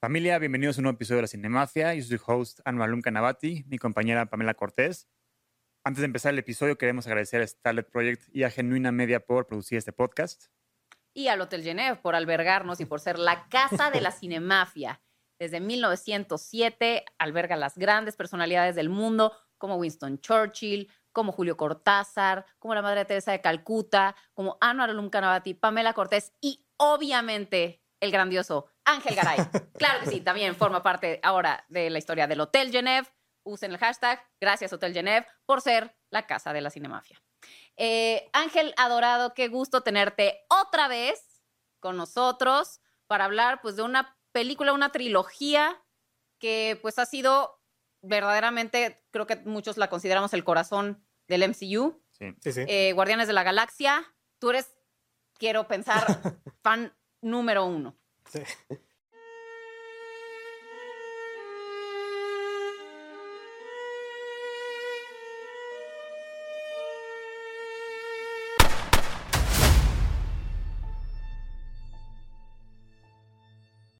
Familia, bienvenidos a un nuevo episodio de La Cinemafia. Yo soy su host Anualum Canavati, mi compañera Pamela Cortés. Antes de empezar el episodio, queremos agradecer a Starlet Project y a Genuina Media por producir este podcast. Y al Hotel Genève por albergarnos y por ser la casa de la cinemafia. Desde 1907 alberga las grandes personalidades del mundo como Winston Churchill, como Julio Cortázar, como la Madre Teresa de Calcuta, como Anualum Canavati, Pamela Cortés y obviamente el grandioso Ángel Garay. Claro que sí, también forma parte ahora de la historia del Hotel Genève. Usen el hashtag Gracias Hotel Genève por ser la casa de la cinemafia. Eh, Ángel Adorado, qué gusto tenerte otra vez con nosotros para hablar pues de una película, una trilogía que pues ha sido verdaderamente, creo que muchos la consideramos el corazón del MCU. Sí. Sí, sí. Eh, Guardianes de la Galaxia, tú eres, quiero pensar, fan número uno. Sí.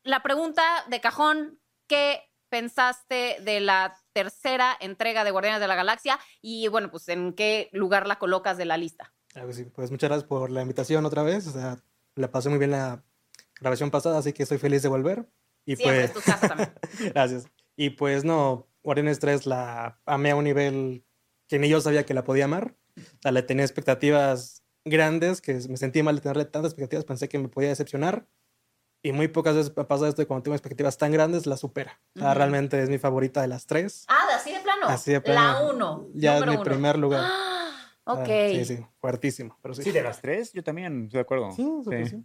La pregunta de cajón, ¿qué pensaste de la tercera entrega de Guardianes de la Galaxia? Y bueno, pues en qué lugar la colocas de la lista. Pues muchas gracias por la invitación otra vez. O sea, la pasé muy bien la grabación pasada, así que estoy feliz de volver. Y Siempre es pues, tu casa también. gracias. Y pues no, Guardianes 3 la amé a un nivel que ni yo sabía que la podía amar. O sea, le tenía expectativas grandes, que me sentí mal de tenerle tantas expectativas, pensé que me podía decepcionar. Y muy pocas veces pasa esto y cuando tengo expectativas tan grandes, la supera. O sea, Ujú. realmente es mi favorita de las tres. Ah, ¿de así de plano. Así de La plano. uno. Ya es mi uno. primer lugar. Ah, Ah, ok. Sí, sí, fuertísimo. Pero sí. Sí, de las tres, yo también estoy de acuerdo. Sí, sí.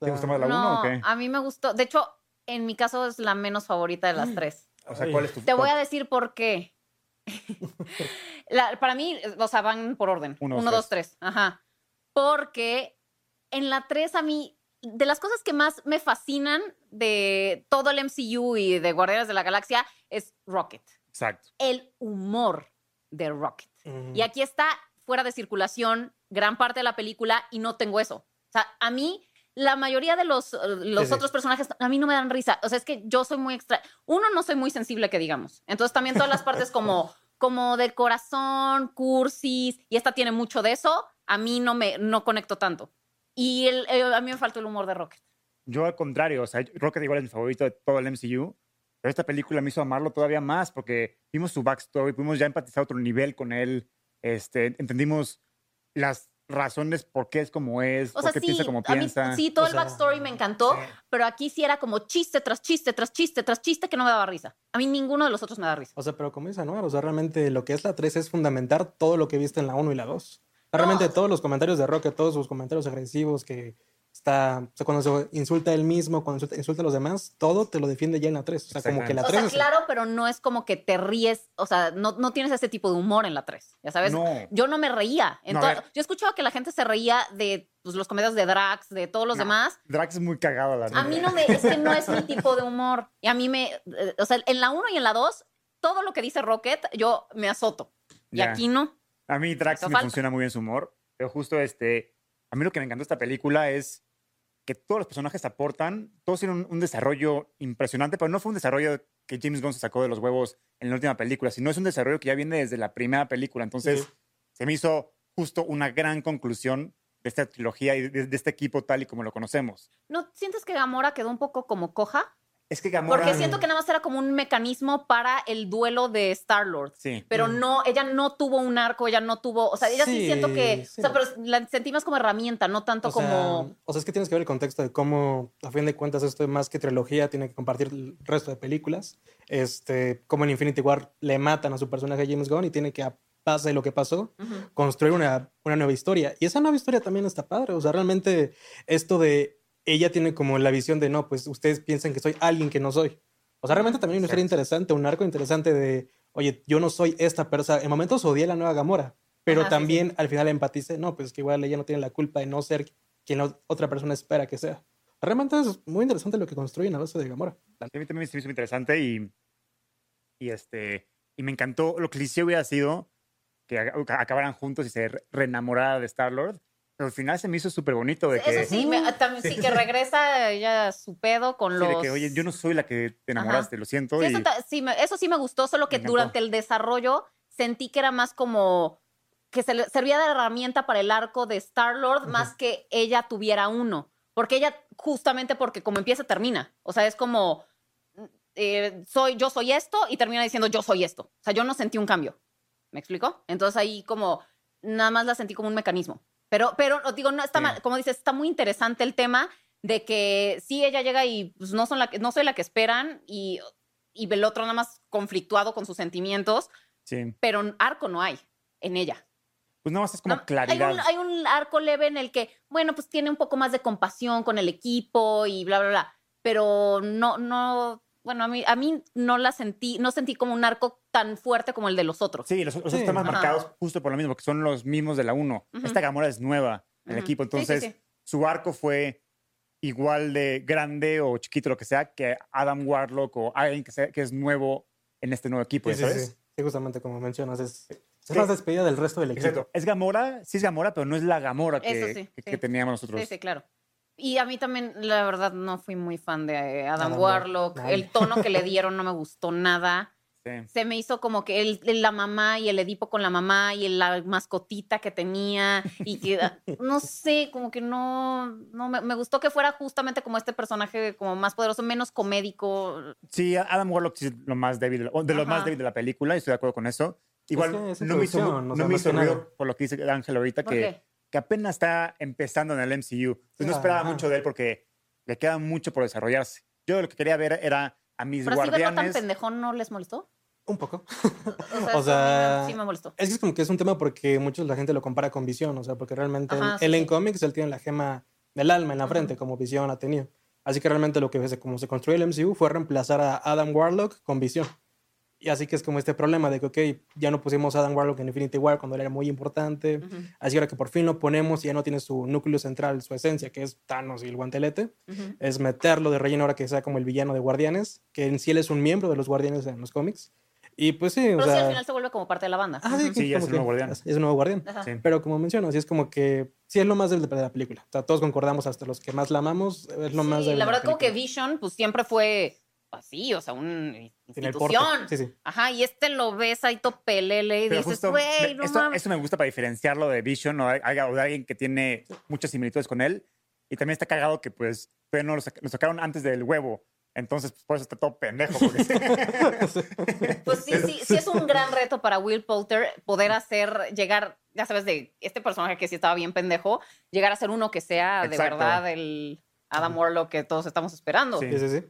¿Te gusta más la no, uno o qué? a mí me gustó. De hecho, en mi caso es la menos favorita de las tres. O sea, ¿cuál es tu Te voy a decir por qué. La- para mí, o sea, van por orden. Uno, Uno, dos, dos, tres. Ajá. Porque en la tres a mí, de las cosas que más me fascinan de todo el MCU y de Guardianes de la Galaxia es Rocket. Exacto. El humor de Rocket. Mm. Y aquí está fuera de circulación gran parte de la película y no tengo eso. O sea, a mí la mayoría de los, eh, los Sí, sí. otros personajes a mí no me dan risa. O sea, es que yo soy muy extra. Uno, no soy muy sensible, que digamos. Entonces también todas las partes como, como de corazón, cursis, y esta tiene mucho de eso, a mí no me no conecto tanto. Y el- eh, a mí me faltó el humor de Rocket. Yo al contrario, o sea, Rocket igual es mi favorito de todo el MCU, pero esta película me hizo amarlo todavía más porque vimos su backstory, pudimos ya empatizar a otro nivel con él, este, entendimos las razones por qué es como es, O por sea, qué sí, piensa como a mí piensa. sí, todo O el sea, backstory me encantó, sí. pero aquí sí era como chiste tras chiste, tras chiste, tras chiste que no me daba risa. A mí ninguno de los otros me da risa. O sea, pero como dice Anuar, o sea, realmente lo que es la 3 es fundamentar todo lo que viste en la 1 y la 2. Realmente No. todos los comentarios de Rocket, todos sus comentarios agresivos que está, o sea, cuando se insulta él mismo, cuando insulta, insulta a los demás, todo te lo defiende ya en la 3. O sea, como que la O 3 sea, es... claro, pero no es como que te ríes, o sea, no, no tienes ese tipo de humor en la 3, ya sabes. No. Yo no me reía. en No, a to- ver. yo he escuchado que la gente se reía de pues, los comedios de Drax, de todos los No. demás. Drax es muy cagado, la A neta. mí no me, es que no es mi tipo de humor. Y a mí me, eh, o sea, en la 1 y en la 2, todo lo que dice Rocket, yo me azoto. Y aquí no. A mí Drax me falta. funciona muy bien su humor, pero justo este, a mí lo que me encantó de esta película es que todos los personajes aportan, todos tienen un, un desarrollo impresionante, pero no fue un desarrollo que James Gunn se sacó de los huevos en la última película, sino es un desarrollo que ya viene desde la primera película. Entonces, Sí. se me hizo justo una gran conclusión de esta trilogía y de, de este equipo tal y como lo conocemos. ¿No sientes que Gamora quedó un poco como coja? Es que Gamora... Porque siento que nada más era como un mecanismo para el duelo de Star-Lord. Sí. Pero Mm. no, ella no tuvo un arco, ella no tuvo, o sea, ella sí, Sí, siento que, sí. o sea, pero la sentí más como herramienta, no tanto O sea, como... o sea, es que tienes que ver el contexto de cómo, a fin de cuentas, esto es más que trilogía, tiene que compartir el resto de películas. Este, como en Infinity War le matan a su personaje James Gunn y tiene que, a base de lo que pasó, construir una, una nueva historia. Y esa nueva historia también está padre. O sea, realmente esto de ella tiene como la visión de no, pues ustedes piensan que soy alguien que no soy. O sea, realmente también hay una historia interesante, un arco interesante de, oye, yo no soy esta persona. En momentos odié a la nueva Gamora, pero Ajá, sí, también al final empaticé, no, pues que igual ella no tiene la culpa de no ser quien la otra persona espera que sea. Realmente es muy interesante lo que construyen a base de Gamora. A mí también me hizo interesante y, y, este, y me encantó. Lo cliché hubiera sido que ac- acabaran juntos y se re- reenamorara de Star-Lord. Pero al final se me hizo súper bonito de que, Eso sí, me- también, sí, que regresa ella su pedo con sí, los... de que, oye, yo no soy la que te enamoraste, lo siento. Sí, y- eso, sí, me, eso sí me gustó, solo que durante el desarrollo sentí que era más como que se le servía de herramienta para el arco de Star-Lord más que ella tuviera uno. Porque ella, justamente porque como empieza, termina. O sea, es como, eh, soy, yo soy esto y termina diciendo yo soy esto. O sea, yo no sentí un cambio. ¿Me explico? Entonces ahí como, nada más la sentí como un mecanismo. Pero, pero digo, no está Sí. mal, como dices, está muy interesante el tema de que sí, ella llega y pues, no, son la, no soy la que esperan y, y el otro nada más conflictuado con sus sentimientos, sí. pero arco no hay en ella. Pues nada más es como No, claridad. Hay un, hay un arco leve en el que, bueno, pues tiene un poco más de compasión con el equipo y bla, bla, bla. Pero no, no, bueno, a mí, a mí no la sentí, no sentí como un arco tan fuerte como el de los otros. Sí, los, los otros Sí. están más Ajá. marcados justo por lo mismo, que son los mismos de la 1. Ujú. Esta Gamora es nueva en el Ujú. equipo, Sí, sí, entonces sí. su arco fue igual de grande o chiquito, lo que sea, que Adam Warlock o alguien que, sea, que es nuevo en este nuevo equipo, Sí, sí, ¿sabes? sí. Sí, justamente como mencionas, es, es Sí. más despedida del resto del equipo. Exacto. Es Gamora, sí es Gamora, pero no es la Gamora que, sí, que- sí. que teníamos nosotros. Sí, sí, claro. Y a mí también, la verdad, no fui muy fan de eh, Adam, Adam Warlock. Warlock. El tono que le dieron no me gustó nada. Sí. Se me hizo como que el, la mamá y el Edipo con la mamá y la mascotita que tenía y que, ah, no sé, como que no, no me, me gustó que fuera justamente como este personaje como más poderoso, menos comédico. Sí, Adam Warlock es lo más débil, o de lo más débil de la película, y estoy de acuerdo con eso. Igual que es no me hizo, no o sea, me hizo ruido por lo que dice Ángel ahorita, ¿Por que? Que apenas está empezando en el MCU. Entonces no esperaba ajá. mucho de él porque le queda mucho por desarrollarse. Yo lo que quería ver era a mis Pero así verlo tan guardianes. pendejón no les molestó. Un poco. O sea, O sí me molestó. Es que es como que es un tema porque muchos la gente lo compara con Visión, o sea, porque realmente Ajá, él, sí, él en cómics él tiene la gema del alma en la frente, como Visión ha tenido. Así que realmente lo que se, como se construyó el MCU fue reemplazar a Adam Warlock con Visión. Y así que es como este problema de que, ok, ya no pusimos a Adam Warlock en Infinity War cuando él era muy importante. Ujú, Así que ahora que por fin lo ponemos y ya no tiene su núcleo central, su esencia, que es Thanos y el guantelete, ujú. es meterlo de relleno ahora que sea como el villano de Guardianes, que en sí él es un miembro de los Guardianes en los cómics. Y pues sí, o Pero sí, sea... al final se vuelve como parte de la banda. Ah, sí, Sí, ya es un nuevo guardián. Es, un nuevo guardián. Sí. Pero como menciono, sí es como que sí es lo más de la película. O sea, todos concordamos, hasta los que más la amamos, es lo más Sí, débil la de verdad como que película. Vision pues siempre fue así, o sea, una institución. Sí, sí. Ajá, y este lo ves ahí topelele y Pero dices, güey, me- no esto, mames. eso me gusta para diferenciarlo de Vision o, de- o de alguien que tiene muchas similitudes con él. Y también está cagado que pues no lo, sac- lo sacaron antes del huevo. Entonces, pues, por eso está todo pendejo. porque- Pues sí, sí, sí es un gran reto para Will Poulter poder hacer, llegar, ya sabes, de este personaje que sí estaba bien pendejo, llegar a ser uno que sea de verdad el Adam Warlock que todos estamos esperando. Sí. Sí, sí, sí.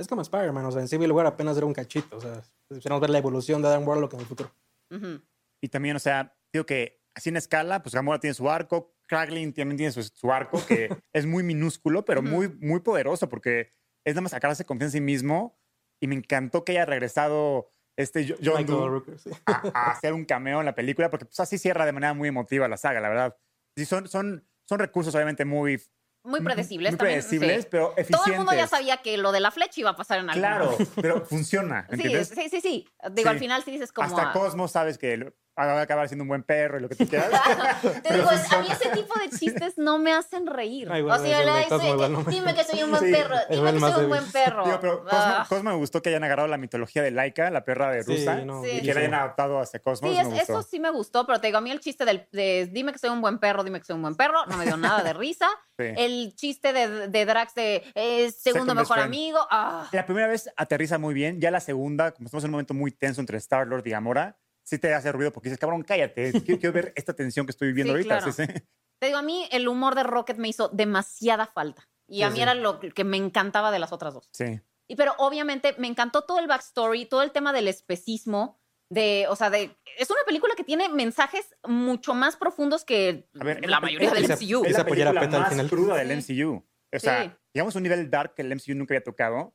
Es como Spider-Man, o sea, en Civil War apenas era un cachito. O sea, esperamos ver la evolución de Adam Warlock en el futuro. Ujú. Y también, o sea, digo que así en escala, pues Gamora tiene su arco, Kraglin también tiene su, su arco, que es muy minúsculo, pero muy, muy poderoso, porque es nada más sacarse confianza en sí mismo. Y me encantó que haya regresado este Jo- John Doe Rooker, sí. a, a hacer un cameo en la película, porque pues así cierra de manera muy emotiva la saga, la verdad. Sí, son, son, son recursos obviamente muy, Muy predecibles muy también. predecibles, sí. pero eficientes. Todo el mundo ya sabía que lo de la flecha iba a pasar en algún Claro, pero funciona, Sí, ¿entiendes? sí, sí, sí. Digo, Sí. al final sí dices como... Hasta ah, Cosmos sabes que lo- va a acabar siendo un buen perro y lo que tú quieras. Te digo, es- a mí ese tipo de chistes no me hacen reír. Ay, bueno, o sea, la- soy- me- dime que soy un buen Sí, perro, dime que soy un débil. buen perro. Digo, pero Cosmo, Ah. Cosmo me gustó que hayan agarrado la mitología de Laika, la perra de Sí, Rusa, no, Sí. y que la hayan adaptado hacia Cosmos. Sí, me es- gustó. eso sí me gustó, pero te digo, a mí el chiste del, de dime que soy un buen perro, dime que soy un buen perro, no me dio nada de risa. Sí. El chiste de, de Drax de eh, segundo mejor amigo, ah, La primera vez aterriza muy bien, ya la segunda, como estamos en un momento muy tenso entre Star-Lord y Gamora, sí te hace ruido porque dices, cabrón, cállate, quiero, quiero ver esta tensión que estoy viviendo Sí, ahorita. claro. Sí, sí. Te digo, a mí el humor de Rocket me hizo demasiada falta. Y a mí era lo que me encantaba de las otras dos. Sí. Y pero obviamente me encantó todo el backstory, todo el tema del especismo, de, o sea, de, es una película que tiene mensajes mucho más profundos que A ver, la mayoría del MCU. Es la película Peta al más final. cruda del Sí. MCU. O sea, Sí. llegamos a un nivel dark que el MCU nunca había tocado,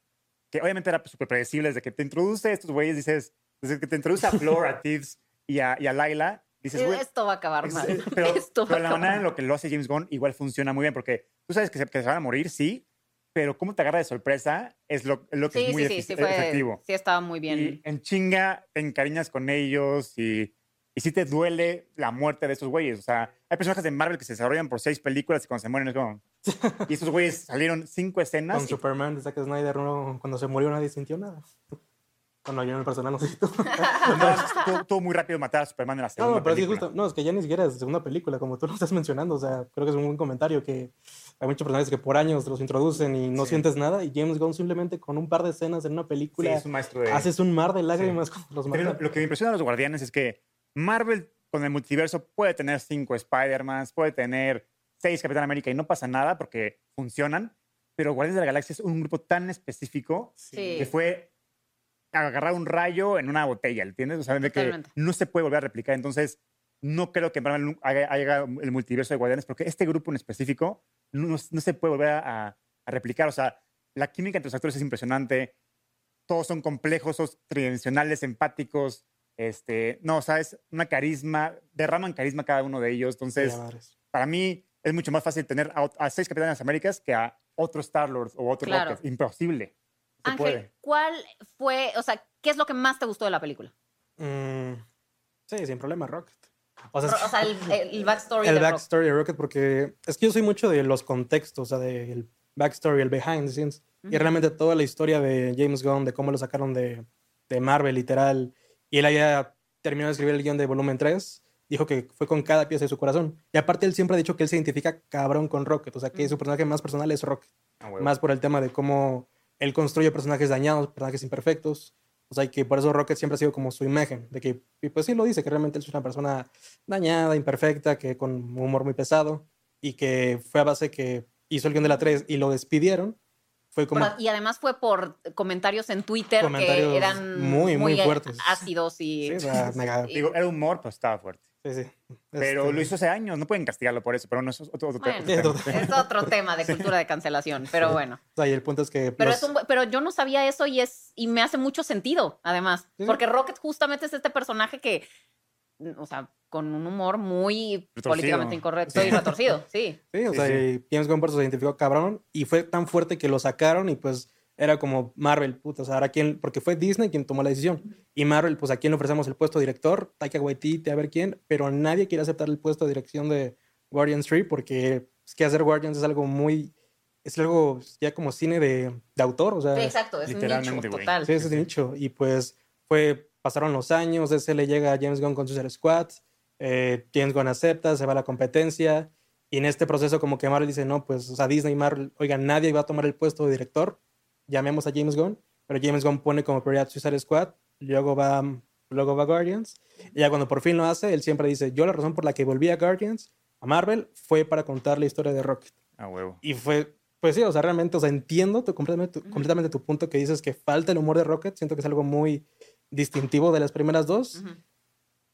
que obviamente era súper predecible desde que te introduce a estos güeyes, dices, desde que te introduce a Flor, a Tibbs y a, y a Laila, dices, güey, Esto va a acabar mal. es- pero, Esto va pero la acabar manera en lo que lo hace James Gunn igual funciona muy bien, porque tú sabes que se, que se van a morir, sí, pero cómo te agarra de sorpresa es lo, lo que Sí, es muy sí, sí, efic- sí, fue, efectivo. sí estaba muy bien. Y en chinga te encariñas con ellos y, y sí te duele la muerte de esos güeyes. O sea, hay personajes de Marvel que se desarrollan por seis películas y cuando se mueren es como... Y estos güeyes salieron cinco escenas. Con y- Superman de Zack Snyder, no, cuando se murió nadie sintió nada. Bueno, yo en el personal no. No, estuvo, estuvo muy rápido matar a Superman en la No, segunda no, pero sí, película. justo. No, es que ya ni siquiera es segunda película, como tú lo estás mencionando. O sea, creo que es un buen comentario que hay muchos personajes que por años los introducen y no Sí. sientes nada. Y James Gunn simplemente con un par de escenas en una Sí, película es un maestro de... haces un mar de lágrimas con los Pero mata. lo, que me impresiona de los Guardianes es que Marvel con el multiverso puede tener cinco Spider-Man, puede tener seis Capitán América y no pasa nada porque funcionan, pero Guardianes de la Galaxia es un grupo tan específico Sí. que fue agarrar un rayo en una botella, ¿entiendes? O sea, de que no se puede volver a replicar. Entonces, no creo que Marvel haga el multiverso de Guardianes porque este grupo en específico no, no- no se puede volver a, a replicar. O sea, la química entre los actores es impresionante. Todos son complejos, son tridimensionales, empáticos. Este, no, o sea, es una carisma, derraman carisma cada uno de ellos. Entonces, para mí es mucho más fácil tener a, a seis Capitanes Américas que a otro Star-Lord o otro Claro. Rocket. Imposible. Ángel, puede. ¿cuál fue, o sea, qué es lo que más te gustó de la película? Mm, sí, sin problema, Rocket. O sea, O sea, el, el backstory el de Rocket. backstory de Rocket, porque es que yo soy mucho de los contextos, o sea, del backstory, el behind the scenes. Y Ujú. realmente toda la historia de James Gunn, de cómo lo sacaron de, de Marvel, literal, y él había terminado de escribir el guion de volumen 3, dijo que fue con cada pieza de su corazón. Y aparte, él siempre ha dicho que él se identifica cabrón con Rocket, o sea, que Ujú. su personaje más personal es Rocket, más por el tema de cómo él construye personajes dañados, personajes imperfectos. O sea, y que por eso Rocket siempre ha sido como su imagen, de que, y pues sí lo dice, que realmente él es una persona dañada, imperfecta, que con un humor muy pesado, y que fue a base que hizo el guion de la 3 y lo despidieron, fue como... Pero- y además fue por comentarios en Twitter Comentarios que eran muy, muy fuertes. ácidos y... Sí, o sea, mega- Digo, era humor, pues estaba fuerte. Sí, sí. Pero Este, lo hizo hace años, no pueden castigarlo por eso, pero no es otro, otro Bueno, tema. Es otro tema de cultura de cancelación, pero bueno. O sea, y el punto es que... Pero, los- es un pero yo no sabía eso y es y me hace mucho sentido, además. Sí. Porque Rocket justamente es este personaje que, mm, o sea, con un humor muy Retorcido. políticamente incorrecto y retorcido, sí. Sí, o Sí, sea, sí. y James Gunn se identificó cabrón y fue tan fuerte que lo sacaron y pues era como Marvel, puta, o sea, ahora quién, porque fue Disney quien tomó la decisión. Y Marvel, pues a quién le ofrecemos el puesto de director, Taika Waititi, a ver quién, pero nadie quiere aceptar el puesto de dirección de Guardians 3 porque es que hacer Guardians es algo muy, es algo ya como cine de, de autor, o sea, Sí, exacto, es un literalmente, nicho total. Sí, es el nicho. Y pues fue, pasaron los años, ese le llega a James Gunn con Suicide Squad, eh, James Gunn acepta, se va a la competencia, y en este proceso como que Marvel dice, no, pues, o sea, Disney y Marvel, oigan, nadie va a tomar el puesto de director, llamemos a James Gunn, pero James Gunn pone como prioridad Suicide Squad, luego va, luego va Guardians, y ya cuando por fin lo hace, él siempre dice, yo la razón por la que volví a Guardians, a Marvel, fue para contar la historia de Rocket. A huevo. Y fue, pues sí, o sea, realmente, o sea, entiendo tu, completamente, tu, completamente tu punto que dices que falta el humor de Rocket. Siento que es algo muy distintivo de las primeras dos.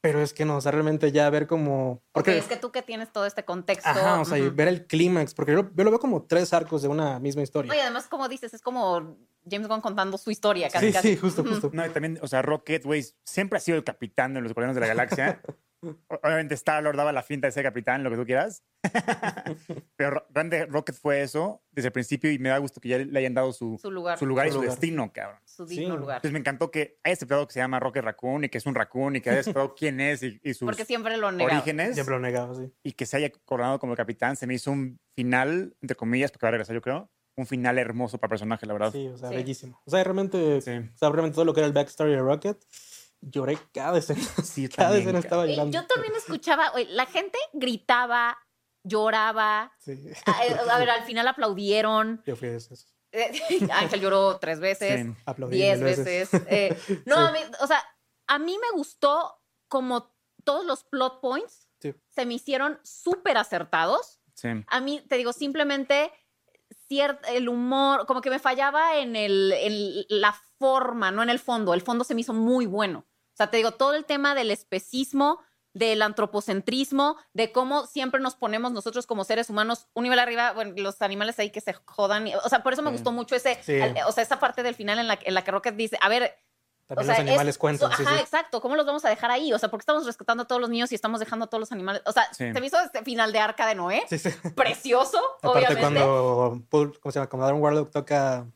Pero es que no, o sea, realmente ya ver como... Porque es que tú que tienes todo este contexto. ajá, o sea, y ver el clímax, porque yo, lo- yo lo veo como tres arcos de una misma historia. Oye, además, como dices, es como James Gunn contando su historia, casi, sí, casi. sí, justo, justo. No, y también, o sea, Rocket, güey, siempre ha sido el capitán de los Guardianes de la Galaxia. obviamente Star-Lord daba la finta de ser capitán, lo que tú quieras. Pero Ro- Grande Rocket fue eso desde el principio y me da gusto que ya le hayan dado su, Su lugar, su lugar y Su su lugar. destino, cabrón. su digno Sí. lugar. Entonces me encantó que haya aceptado que se llama Rocket Raccoon y que es un raccoon y que haya aceptado quién es y, y sus Porque siempre lo negaba. orígenes Siempre lo negaba, sí. y que se haya coronado como capitán. Se me hizo un final, entre comillas, porque va a regresar yo creo, un final hermoso para el personaje, la verdad. Sí, o sea, Sí. bellísimo. O sea, realmente, Sí. o sea, realmente todo lo que era el backstory de Rocket, lloré cada escena. Sí, Cada también, escena estaba Y llorando. yo también escuchaba, oye, la gente gritaba, lloraba. Sí, A, eh, a ver, al final aplaudieron. yo fui de esos. Eh, Ángel lloró tres veces. Sí. Aplaudí diez veces. Eh, no, Sí. a mí, o sea, a mí me gustó como todos los plot points Sí. se me hicieron súper acertados. Sí. A mí, te digo, simplemente el humor, como que me fallaba en, el, en la forma, no en el fondo. El fondo se me hizo muy bueno. O sea, te digo, todo el tema del especismo, del antropocentrismo, de cómo siempre nos ponemos nosotros como seres humanos un nivel arriba, bueno, los animales ahí que se jodan. O sea, por eso me Sí. gustó mucho ese, Sí. al- o sea, esa parte del final en la, en la que Rocket dice, a ver, También o sea, los animales es- cuentan, so- sí, Ajá, sí. exacto. ¿Cómo los vamos a dejar ahí? O sea, porque estamos rescatando a todos los niños y estamos dejando a todos los animales. O sea, se me hizo este final de Arca de Noé. Sí, sí. Precioso, Aparte obviamente. cuando, ¿cómo se llama? Cuando Warlock toca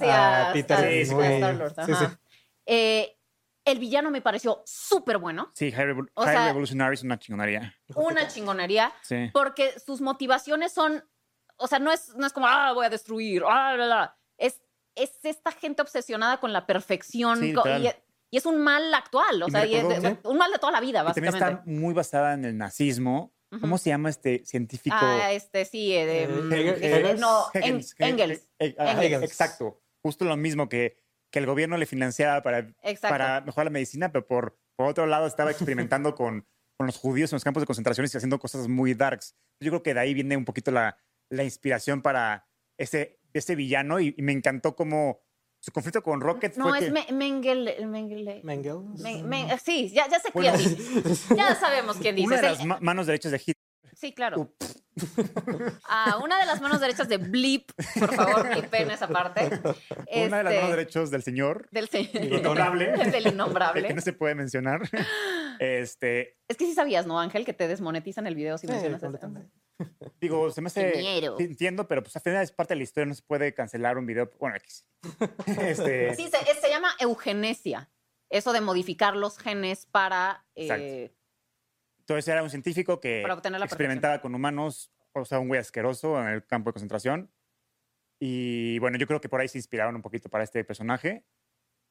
a a Peter, Star- Star-Lord, sí, ajá. sí. Eh, el villano me pareció súper bueno. Sí, High, Revol- O High sea- Revolutionary es una chingonería. Una chingonería. Sí. Porque sus motivaciones son. O sea, no es, no es como, ah, voy a destruir. ah, bla, bla". Es, es esta gente obsesionada con la perfección. Sí, co- literal. y, y es un mal actual. O Y sea, me y es recordó- de- un mal de toda la vida, Y también básicamente. está muy basada en el nazismo. ¿Cómo se llama este científico? Ah, este sí, de, Eh, mm, Hegel- eh, Hegel- no, Engels. Engels. Exacto. Justo lo mismo que, que el gobierno le financiaba para, Exacto. para mejorar la medicina, pero por, por otro lado estaba experimentando con, con los judíos en los campos de concentración y haciendo cosas muy darks. Yo creo que de ahí viene un poquito la, la inspiración para ese, ese villano y, y me encantó como su conflicto con Rocket No, fue es que- Me- Mengele. Mengele. Mengel. Men- Men- sí, ya, ya sé Bueno, quién dice. Ya sabemos quién dice. una de las ma- manos derechas de Hitler. Sí, claro. Ah, una de las manos derechas de Blip. Por favor, blipen esa parte. Una de las Este, manos derechos del señor. Del, se- Innombrable. del innombrable. que no se puede mencionar. Este, Es que sí sabías, ¿no, Ángel? Que te desmonetizan el video si Sí, mencionas eso. Digo, se me hace. Sí, Entiendo, pero pues al final es parte de la historia, no se puede cancelar un video. Bueno, X. Este, Sí, se llama eugenesia. Eso de modificar los genes para, eh, Entonces era un científico que experimentaba con humanos, o sea, un güey asqueroso en el campo de concentración. Y bueno, yo creo que por ahí se inspiraron un poquito para este personaje.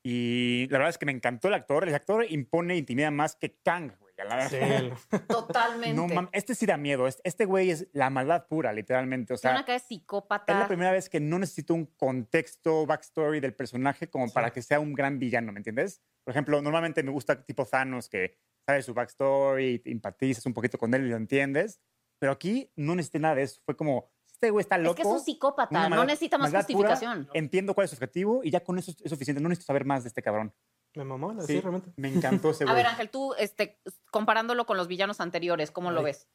Y la verdad es que me encantó el actor. El actor impone e intimida más que Kang, güey. a la Sí, totalmente. No mames, este sí da miedo. Este, este güey es la maldad pura, literalmente. O Tiene sea, una cara de Es psicópata. la primera vez que no necesito un contexto, backstory del personaje como para que sea un gran villano, ¿me entiendes? Por ejemplo, normalmente me gusta tipo Thanos, que sabe su backstory, te empatizas un poquito con él y lo entiendes. Pero aquí no necesité nada de eso. Fue como, este güey está Es loco. que es un psicópata, no necesita más pura, justificación. Entiendo cuál es su objetivo y ya con eso es suficiente. No necesito saber más de este cabrón. me mamó, sí, Sí, realmente. me encantó ese A güey. ver, Ángel, tú, este, comparándolo con los villanos anteriores, ¿cómo lo ves?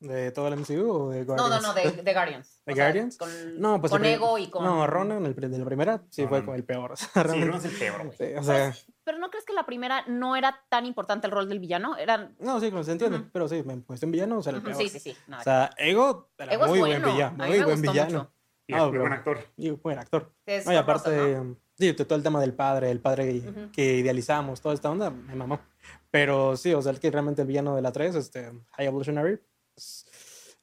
¿De todo el MCU o de No, Guardians? no, no, de, de Guardians. ¿De O sea, Guardians? Con, No, pues con Ego y con... No, Ronan, el, de la primera, sí No, fue no, como no. el peor. o sea, Sí, no es el peor, güey. Sí, o sea, Pero ¿no crees que la primera no era tan importante el rol del villano? Eran... no, sí, se entiende, Ujú. pero sí, me puesto en villano, o sea, el peor. Sí, sí, sí. nada O sea, Ego era Ego es muy bueno, buen villano, muy buen gustó villano. mucho. Y Ah, es muy pero- buen actor. Y buen actor. que es No, y aparte, Russell. sí, todo el tema del padre, el padre Ujú. que idealizamos, toda esta onda, me mamó. Pero sí, o sea, el que realmente el villano de la 3, este, High Evolutionary, es,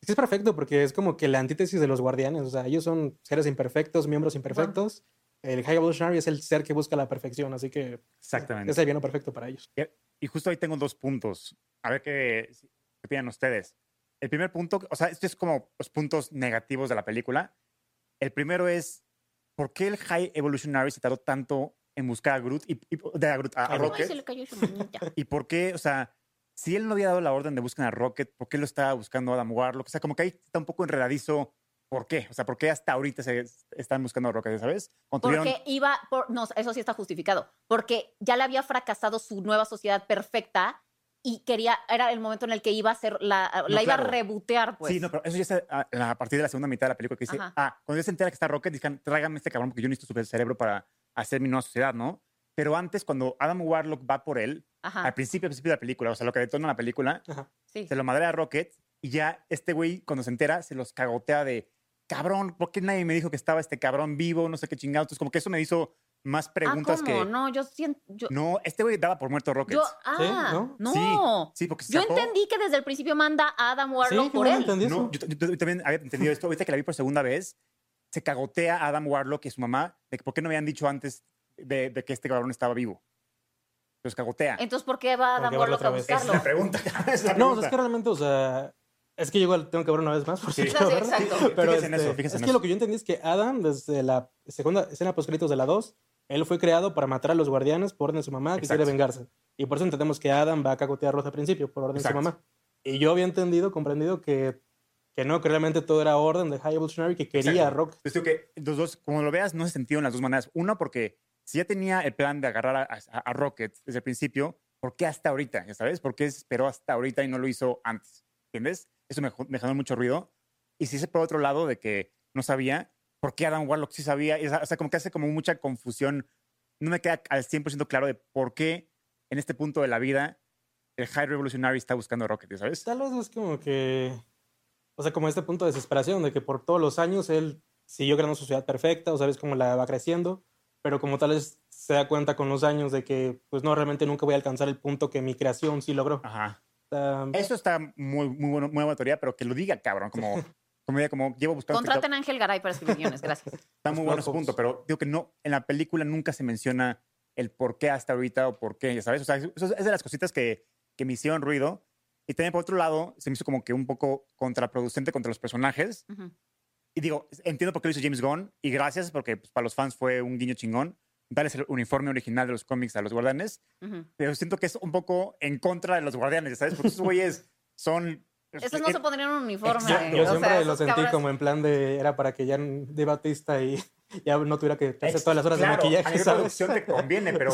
es que es perfecto porque es como que la antítesis de los guardianes, o sea, ellos son seres imperfectos, miembros imperfectos. El High Evolutionary es el ser que busca la perfección, así que Exactamente. es el villano perfecto para ellos. Y justo ahí tengo dos puntos. A ver qué, qué opinan ustedes. El primer punto, o sea, esto es como los puntos negativos de la película. El primero es, ¿por qué el High Evolutionary se tardó tanto en buscar a Groot y, y- de a, Groot, a- a Rocket? se le cayó su manita. ¿Y por qué, o sea, si él no había dado la orden de buscar a Rocket, ¿por qué lo estaba buscando Adam Warlock? O sea, como que ahí está un poco enredadizo. ¿Por qué? O sea, ¿por qué hasta ahorita se están buscando a Rocket, ¿sabes? Tuvieron- Porque iba por. No, eso sí está justificado. Porque ya le había fracasado su nueva sociedad perfecta y quería. Era el momento en el que iba a hacer. La, la iba claro. a rebotear, pues. Sí, no, pero eso ya está a, a partir de la segunda mitad de la película que dice, Ajá. ah, cuando ya se entera que está Rocket, dicen, tráigame este cabrón porque yo necesito su cerebro para hacer mi nueva sociedad, ¿no? Pero antes, cuando Adam Warlock va por él, Ajá. al principio, al principio de la película, o sea, lo que detona la película, Ajá. Sí. se lo madrea a Rocket y ya este güey, cuando se entera, se los cagotea de cabrón, ¿por qué nadie me dijo que estaba este cabrón vivo? No sé qué chingados. Entonces, como que eso me hizo más preguntas ah, ¿cómo? que. No, yo siento. Yo, No, este güey daba por muerto a Rocket. yo- ah, ¿no? no. Sí, porque se Yo sacó- entendí que desde el principio manda a Adam Sí, Warlock que por no él. entendí eso. No, yo, yo- yo también había entendido esto. Ahorita que la vi por segunda vez, se cagotea a Adam Warlock y a su mamá de que por qué no habían dicho antes de, de que este cabrón estaba vivo. Los cagotea. Entonces, ¿por qué va Tengo Adam Warlock a. Esa es buscarlo? la pregunta. es la No, o pregunta. sea, es que realmente, o sea, es que yo igual tengo que ver una vez más, por si Sí. Sí, exacto. Pero Fíjense en este, eso, fíjense es en que eso. lo que yo entendí es que Adam, desde la segunda escena post de la 2, él fue creado para matar a los guardianes por orden de su mamá que Exacto. quiere vengarse. Y por eso entendemos que Adam va a cagotearlos al principio, por orden Exacto. de su mamá. Y yo había entendido, comprendido que, que no, que realmente todo era orden de High Evolutionary que quería Exacto. a Rock. Entonces, digo que los dos, como lo veas, no se sentido en las dos maneras. Uno, porque si ya tenía el plan de agarrar a, Rocket desde el principio, ¿por qué hasta ahorita? ¿Ya sabes? ¿Por qué esperó hasta ahorita y no lo hizo antes? ¿Entiendes? Eso me, me mucho ruido. Y si es por otro lado de que no sabía, ¿por qué Adam Warlock sí sabía? Y, o sea, como que hace como mucha confusión. No me queda al 100% claro de por qué en este punto de la vida el High Revolutionary está buscando a Rocket, ¿ya ¿sabes? Tal vez es como que, o sea, como este punto de desesperación de que por todos los años él siguió creando su ciudad perfecta, o sabes cómo la va creciendo, pero como tal vez se da cuenta con los años de que, pues no, realmente nunca voy a alcanzar el punto que mi creación sí logró. Ajá. Sea, Eso está muy, muy, bueno, muy buena teoría, pero que lo diga, cabrón, como, como, diga, como llevo buscando... Contraten a Ángel Garay para escribir guiones, gracias. Está muy Los bueno ese punto, pero digo que no, en la película nunca se menciona el por qué hasta ahorita o por qué, ya sabes. O sea, eso es de las cositas que, que me hicieron ruido. Y también, por otro lado, se me hizo como que un poco contraproducente contra los personajes. Ujú. Y digo, entiendo por qué lo hizo James Gunn y gracias porque pues, para los fans fue un guiño chingón. Darles el uniforme original de los cómics a los guardianes. Ujú. Pero siento que es un poco en contra de los guardianes, ¿sabes? Porque esos güeyes son... Esos no se pondrían un uniforme. Exacto. yo o siempre sea, lo sentí cabrones- como en plan de, era para que ya de Batista y ya no tuviera que hacer todas las horas Claro, de A maquillaje, nivel ¿sabes? producción te conviene, pero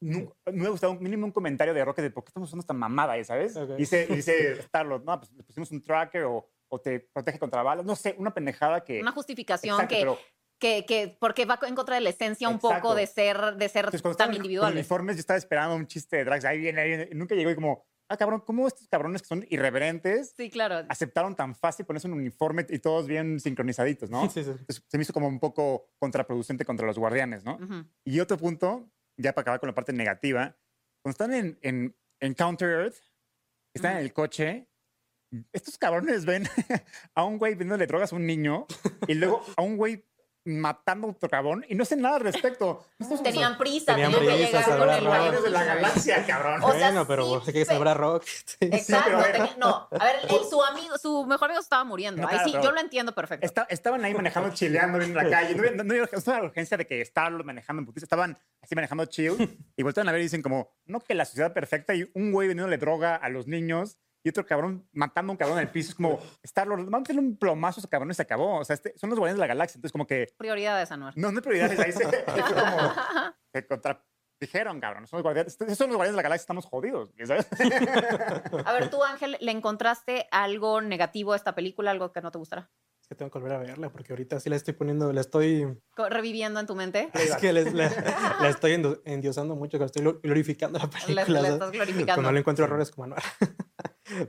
nu- me hubiera gustado un- mínimo un comentario de Rocket de por qué estamos usando esta mamada, ahí, ¿sabes? Ok. Dice, y dice Starlord, no, pues le pusimos un tracker o, o te protege contra balas, no sé, una pendejada que... Una justificación Exacto, que, pero que, que, porque va en contra de la esencia un Exacto. poco de ser, de ser entonces, tan individuales. uniformes, yo estaba esperando un chiste de Drax, ahí viene, ahí viene, y nunca llegó y como, ah, cabrón, ¿cómo estos cabrones que son irreverentes Sí, claro. aceptaron tan fácil ponerse un uniforme y todos bien sincronizaditos, ¿no? Sí, sí. Entonces, se me hizo como un poco contraproducente contra los guardianes, ¿no? Ujú. Y otro punto, ya para acabar con la parte negativa, cuando están en, en, en Counter Earth, están en Ujú. el coche, estos cabrones ven a un güey vendiéndole drogas a un niño y luego a un güey matando a otro cabrón y no hacen nada al respecto. Estos Tenían prisa, Tenían tenían, que prisa, llegar con el guardianes de la galaxia, cabrón. O sea, bueno, pero sí, sé que sabrá Rock. Exacto. pero a ver. tenía- no, a ver, el- su amigo, su mejor amigo estaba muriendo. No, Ahí claro, sí, pero- yo lo entiendo perfecto. Esta- estaban ahí manejando, chileando en la calle. No, había- no, no no urgencia de que Starlord manejando en putiza. Estaban así manejando chill y vuelven a ver y dicen como, no, que la sociedad perfecta y un güey vendiéndole droga a los niños y otro cabrón matando a un cabrón en el piso. Es como, Starlord, vamos a hacerle un plomazo a ese cabrón y se acabó. O sea, este- son los guardianes de la galaxia. Entonces como que, Prioridades, Anuar. no, no hay prioridades. Ahí se, como, se contradijeron, cabrón. Son los guardianes, estos son los guardianes de la galaxia, estamos jodidos. ¿sabes? A ver, tú, Ángel, ¿le encontraste algo negativo a esta película, algo que no te gustará? Es que tengo que volver a verla porque ahorita sí la estoy poniendo, la estoy... Reviviendo en tu mente. Es que les- la, la estoy endiosando mucho, que estoy glo- glorificando la película. le ¿sabes? estás glorificando. Cuando le encuentro errores como Anuar.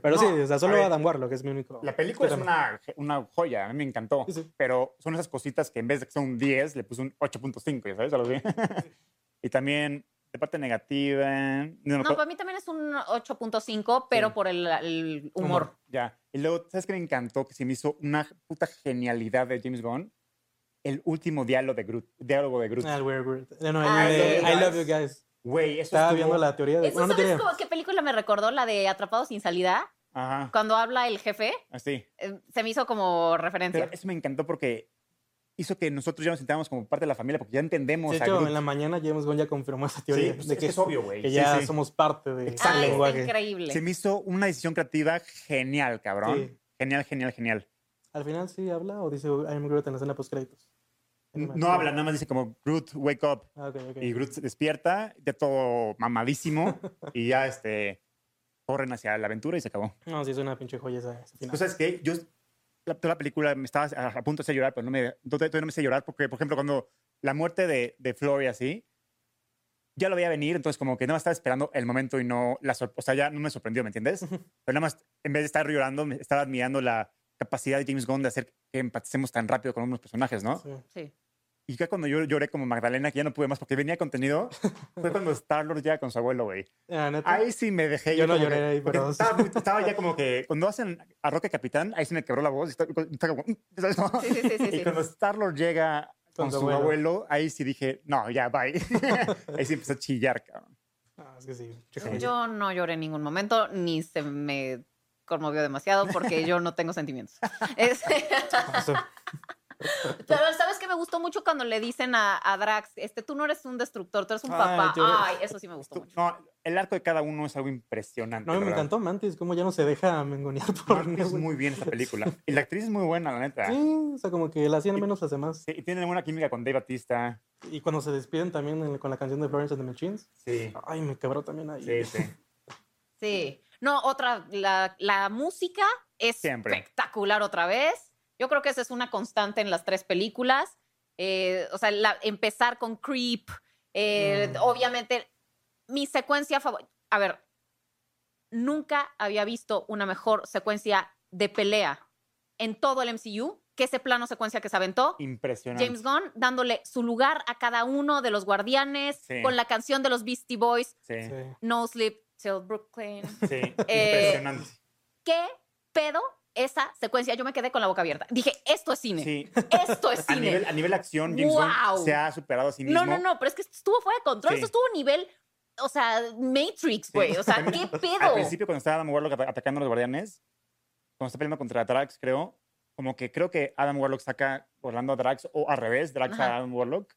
Pero No, sí, o sea, solo a Adam Warlock es mi único... La película es una, una joya, a mí me encantó. Sí, sí. Pero son esas cositas que en vez de que son un 10, le puse un 8.5, ¿ya sabes? Algo así. y también, de parte negativa. No, No, para mí también es un 8.5, pero Sí. por el, el humor. Humor. Ya. Y luego, ¿sabes qué me encantó? Que se me hizo una puta genialidad de James Gunn. El último diálogo de Groot. Diálogo de Groot. Ah, Weird. No, no, Ah, de sí. I love you guys. Güey, eso Estaba estuvo- viendo la teoría de... ¿Eso no sabes teoría. cómo- qué película me recordó? La de Atrapado sin salida. Ajá, Cuando habla el jefe, así. eh, se me hizo como referencia. Pero eso me encantó porque hizo que nosotros ya nos sintamos como parte de la familia porque ya entendemos De a hecho, Groot. en la mañana James Gunn ya confirmó esa Sí, teoría. pues de es que, que es obvio, güey. que Sí, ya sí. somos parte del Exacto. Ah, lenguaje. increíble. Se me hizo una decisión creativa genial, cabrón. Sí. Genial, genial, genial. Al final sí habla o dice I'm Groot en la escena post créditos. No habla, nada más dice como Groot, wake up. Ah. Y Groot se despierta, ya todo mamadísimo, y ya este, corren hacia la aventura y se acabó. No, sí es una pinche joya esa, ese final. Tú sabes que yo, la, toda la película me estaba a, a punto de hacer llorar, pero no me, todavía no me hice llorar porque, por ejemplo, cuando la muerte de, de Flor y así, ya lo veía venir, entonces como que nada más estaba esperando el momento y no la o sea, ya no me sorprendió, ¿me entiendes? Pero nada más, en vez de estar llorando, me estaba admirando la capacidad de James Gunn de hacer que empaticemos tan rápido con unos personajes, ¿no? Sí. Sí. Y ya cuando yo lloré como Magdalena, que ya no pude más porque venía contenido, fue cuando Star-Lord llega con su abuelo, güey. Ah. Ahí sí me dejé. Yo no como lloré que- ahí, pero- Estaba, muy- estaba ya como que cuando hacen a Roque Capitán, ahí sí me quebró la voz. y Estaba, estaba como, ¿sabes? cómo? Sí, sí, sí, Y sí. cuando Star-Lord llega con, Con su abuelo. abuelo. ahí sí dije, no, ya, bye. ahí sí empezó a chillar, cabrón. Ah, es que sí. Yo no lloré en ningún momento, ni se me conmovió demasiado porque yo no tengo sentimientos. Eso. pero ¿sabes qué me gustó mucho cuando le dicen a, a Drax, este, tú no eres un destructor, tú eres un Ay, papá? Ay, eso sí me gustó mucho. No, el arco de cada uno es algo impresionante. No, me ¿verdad? encantó Mantis, como ya no se deja mengonear por Mark es ningún- muy bien esta película. Y la actriz es muy buena, la neta. Sí, o sea, como que la hacían menos las demás. Sí, y tiene buena química con Dave Batista. Y cuando se despiden también en- con la canción de Florence and the Machines. Sí, Ay, me quebró también ahí. sí, sí. Sí. No, otra, la, la música es Siempre. espectacular otra vez. Yo creo que esa es una constante en las tres películas. Eh, o sea, la- empezar con Creep. eh, Mm. Obviamente, mi secuencia favorita. A ver, nunca había visto una mejor secuencia de pelea en todo el MCU que ese plano secuencia que se aventó. Impresionante. James Gunn dándole su lugar a cada uno de los guardianes Sí. con la canción de los Beastie Boys, Sí, Sí. sí. No Sleep Till Brooklyn. Eh, Eh, impresionante. ¿Qué pedo esa secuencia? Yo me quedé con la boca abierta. Dije, esto es cine. Sí. Esto es A cine. nivel, a nivel acción, James ¡Guau! Gunn se ha superado a sí mismo. no, no, no, pero es que estuvo fuera de control. Sí. Esto estuvo a nivel, o sea, Matrix, Sí. güey. O sea, También, ¿qué Al pedo? principio, cuando estaba Adam Warlock ata- atacando a los guardianes, cuando está peleando contra Drax, creo, como que creo que Adam Warlock saca volando a Drax, o al revés, Drax Ajá. a Adam Warlock,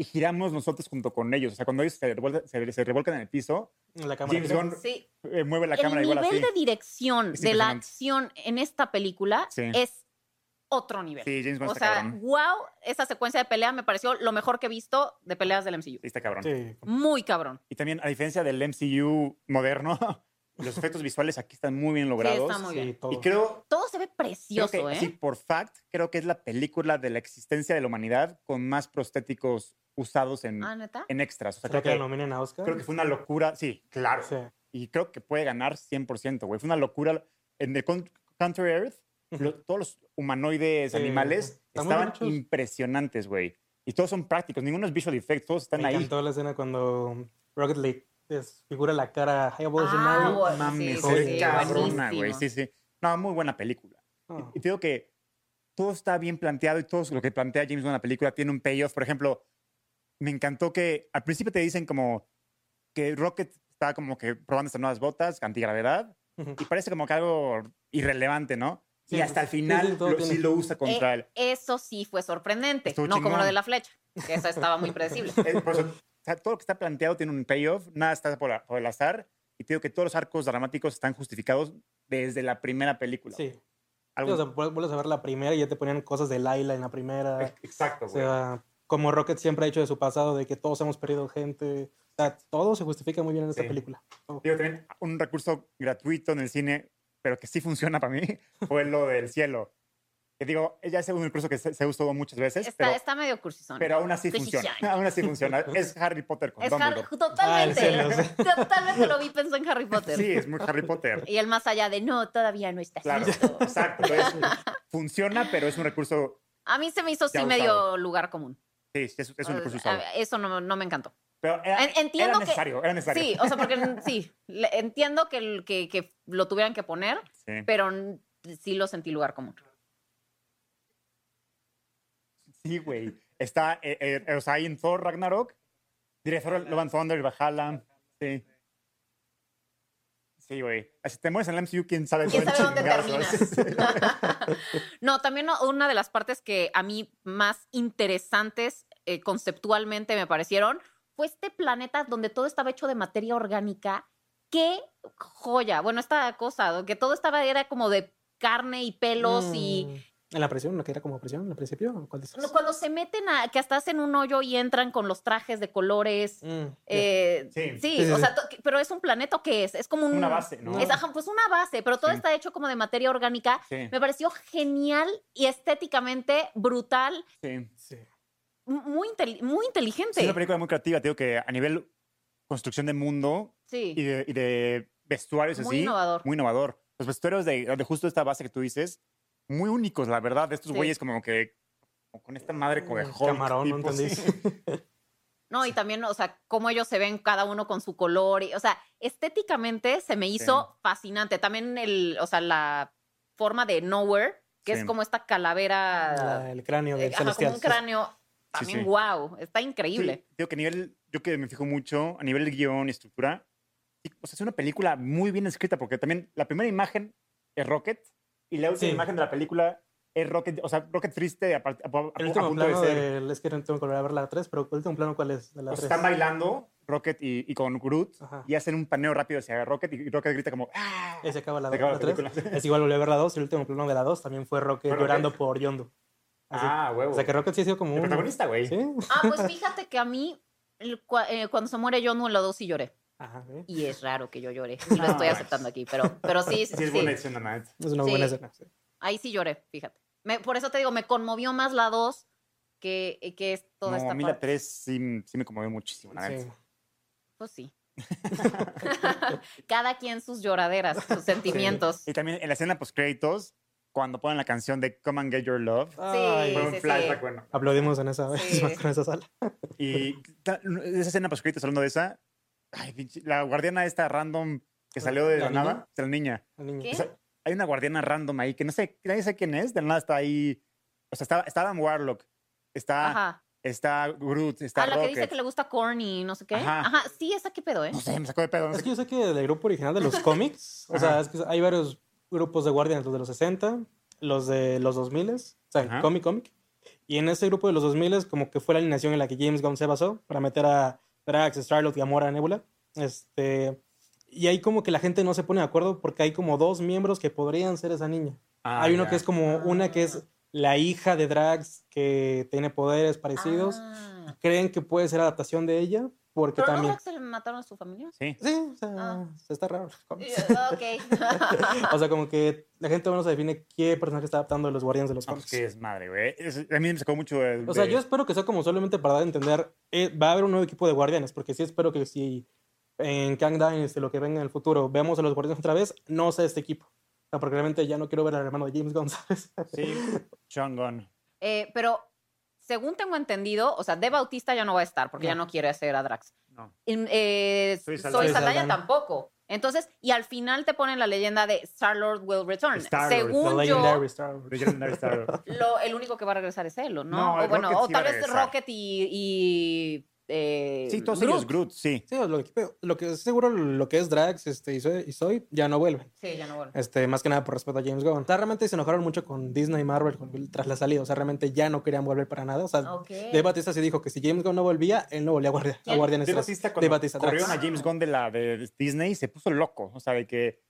y giramos nosotros junto con ellos. O sea, cuando ellos se, revuelcan- se, se revuelcan en el piso, la cámara. James Gunn Sí. eh, mueve la El cámara igual nivel así. de dirección de la acción en esta película Sí. es otro nivel. Sí, James Gunn o está sea, cabrón. wow, esa secuencia de pelea me pareció lo mejor que he visto de peleas del MCU. Sí, está cabrón. Sí. Muy cabrón. Y también, a diferencia del MCU moderno, los efectos visuales aquí están muy bien logrados. está muy Sí, bien. todo. y creo, Todo se ve precioso, que, ¿eh? sí, por fact, creo que es la película de la existencia de la humanidad con más prostéticos usados en, Ah, ¿neta? en extras. O sea, ¿Será creo que la que, nominen a Oscar? creo que fue una locura. Sí, claro. Sí. Y creo que puede ganar 100%, güey. Fue una locura. En The Counter Earth, lo- todos los humanoides, Sí, animales, estaban impresionantes, güey. Y todos son prácticos. Ninguno es visual effects. Todos están Me ahí. encantó la escena cuando Rocket League desfigura la cara a Ah, Evolutionary. bueno, Mames, sí, sí, cabrona, güey. Sí, sí. No, muy buena película. Ah, Y te digo que todo está bien planteado y todo lo que plantea James en la película tiene un payoff. Por ejemplo, me encantó que al principio te dicen como que Rocket está como que probando estas nuevas botas, antigravedad, ujú. y parece como que algo irrelevante, ¿no? Sí, y hasta el final sí, todo lo- sí lo usa contra él. Eh, eso sí fue sorprendente, Estuvo no como chingón. lo de la flecha, que eso estaba muy predecible. Eh, por eso, sea, todo lo que está planteado tiene un payoff, nada está por, por el azar. Y te digo que todos los arcos dramáticos están justificados desde la primera película. Sí. Sí, Algo- o sea, vuel- vuelves a ver la primera y ya te ponían cosas de Laila en la primera. Exacto, O sea, como Rocket siempre ha hecho de su pasado, de que todos hemos perdido gente. O sea, todo se justifica muy bien en esta Sí. película. Todo. Digo, también un recurso gratuito en el cine, pero que sí funciona para mí, fue lo del cielo. Que digo, ya es un recurso que se, se ha usado muchas veces, Está, pero, está medio cursizón. pero aún así Sí, funciona. Aún así funciona. Es Harry Potter con Es Harry, Dumbledore. totalmente, Ah, totalmente lo vi, pensó en Harry Potter. Sí, es muy Harry Potter. Y el más allá de, no, todavía no está Claro, listo. exacto. Funciona, pero es un recurso, A mí se me hizo sí Ya medio usado. lugar común. sí, es, es un recurso usado. Eso no, no me encantó. Pero era, En- entiendo era que- necesario, era necesario. Sí, o sea, porque sí, entiendo que, que, que lo tuvieran que poner, Sí. pero sí lo sentí lugar común. Sí, güey. Está, eh, eh, o sea, ahí en Thor Ragnarok, director Love and Thunder, Valhalla. Sí. Sí, güey. Si te mueves en el MCU, quién sabe ¿Quién sabe dónde ¿sabes? No, también una de las partes que a mí más interesantes eh, conceptualmente me parecieron fue este planeta donde todo estaba hecho de materia orgánica. ¡Qué joya! Bueno, esta cosa, que todo estaba, era como de carne y pelos y Mm, ¿En la presión? ¿No que era como presión al principio? ¿Cuál Cuando se meten a, que hasta hacen un hoyo y entran con los trajes de colores. Mm, eh, Sí. sí, Sí, sí, o sí. sea, to- pero es un planeta o qué es? Es como un, Una base, ¿no? Es, ajá, pues una base, pero todo Sí. está hecho como de materia orgánica. Sí, Me pareció genial y estéticamente brutal, sí. Sí. muy, intel- muy inteligente. es una película muy creativa. Digo que a nivel construcción de mundo Sí. y de, y de vestuarios Muy así. innovador. Muy innovador. Los vestuarios de, de justo esta base que tú dices, muy únicos, la verdad, de estos Sí. güeyes como que como con esta madre Hulk. Camarón, no tipo, entendí. sí. No, y también, o sea, cómo ellos se ven cada uno con su color. y- o sea, estéticamente se me hizo fascinante. También el, o sea, la forma de Nowhere, que Sí. es como esta calavera, La- el cráneo eh, del ajá, como celestial. un cráneo. También, sí. wow, está Sí, increíble. digo que a nivel, yo que me fijo mucho, a nivel de guion y estructura, y, o sea, es una película muy bien escrita, porque también la primera imagen es Rocket y la última Sí. imagen de la película es Rocket, o sea, Rocket triste a, a- a- El a último punto de plano ser. del... Es que no tengo que volver a ver la 3, pero el último plano, ¿cuál es? De la O sea, 3. están bailando Rocket y, y con Groot Ajá. y hacen un paneo rápido hacia Rocket y Rocket grita como ¡Ah! Ese acaba la, Se acaba la 3. película. Es igual volví a ver la 2. El último plano de la 2 también fue Rocket ¿Fue Rocket? llorando por Yondo. Así. Ah, huevo. O sea que Rocket sí ha sido como El un... protagonista, güey. Sí. Ah, pues fíjate que a mí, eh, cuando se muere John en la 2 sí lloré. Ajá, ¿eh? Y es raro que yo llore. Y lo No, estoy aceptando aquí, pero, pero sí, sí, Sí, es sí. buena escena, la neta. Es una Sí. buena escena. sí. Ahí sí lloré, fíjate. Me- por eso te digo, me conmovió más la 2 que, eh, que es toda No, esta a mí la parte. 3 sí, sí me conmovió muchísimo, la Sí. neta. Pues sí. Cada quien sus lloraderas, sus sentimientos. Y también en la escena post créditos, cuando ponen la canción de Come and Get Your Love, Ay, fue Sí, un sí, flashback, sí. bueno. Aplaudimos en esa, Sí. en esa sala. Y esa escena post créditos, hablando de esa, ay, pinche- la guardiana esta random que salió de ¿La la, niña? nada, de la niña. La niña. ¿Qué? O sea, hay una guardiana random ahí que no sé, nadie sabe quién es, de la nada está ahí. O sea, está, está Adam Warlock, está, Ajá. está Groot, está Ah, la que Rocket. dice que le gusta corny, no sé qué. Ajá. Ajá, sí, esa qué pedo, ¿eh? No sé, me sacó de pedo. no Es sé que yo sé que del grupo original de los cómics, o sea, es que hay varios grupos de Guardians, los de los 60, los de los 2000, o sea, cómic, cómic. Y en ese grupo de los 2000 como que fue la alineación en la que James Gunn se basó para meter a Drax, Starlord, Gamora, Nebula. Este, y ahí como que la gente no se pone de acuerdo porque hay como dos miembros que podrían ser esa niña. Ah, hay uno ya. que es como una que es la hija de Drax que tiene poderes parecidos. Ah. Creen que puede ser adaptación de ella porque ¿Pero no también... que se le mataron a su familia? Sí. Sí, o sea, Ah. está raro. cómics. ok. O sea, como que la gente no se define qué personaje está adaptando de los Guardianes de los No, pues cómics. qué desmadre, güey. Es- A mí me sacó mucho de. O sea, yo espero que sea como solamente para dar a entender, eh, va a haber un nuevo equipo de Guardianes, porque sí espero que si en Kang Dynasty, lo que venga en el futuro, vemos a los Guardianes otra vez, no sea este equipo. O sea, porque realmente ya no quiero ver al hermano de James Gunn, ¿sabes? Sí, Sean Gunn. Eh, pero según tengo entendido, o sea, de Bautista ya no va a estar porque ya No. quiere hacer a Drax. No. Eh, Soy Saldaña. Tampoco. Entonces, y al final te ponen la leyenda de Star-Lord will return. Star-Lord, The Según yo, Legendary Star. Star. lo, el único que va a regresar es él, ¿o ¿no? No, o bueno, Rocket o sí tal vez. Rocket y, y eh, Sí, todos Groot. ellos, Groot, sí. Sí, lo que, lo que es seguro, lo que es Drax este, y, Soy, y Soy ya no vuelven. Sí, ya no vuelve. Este, más que nada por respeto a James Gunn. O sea, realmente se enojaron mucho con Disney y Marvel con- tras la salida. O sea, realmente ya no querían volver para nada. O sea, Ok. Dave Batista sí dijo que si James Gunn no volvía, él no volvía a, Guardia, a. Guardianes 3. Batista, cuando Batista, Drax. corrieron a James Gunn de la de Disney, se puso loco. O sea, de que.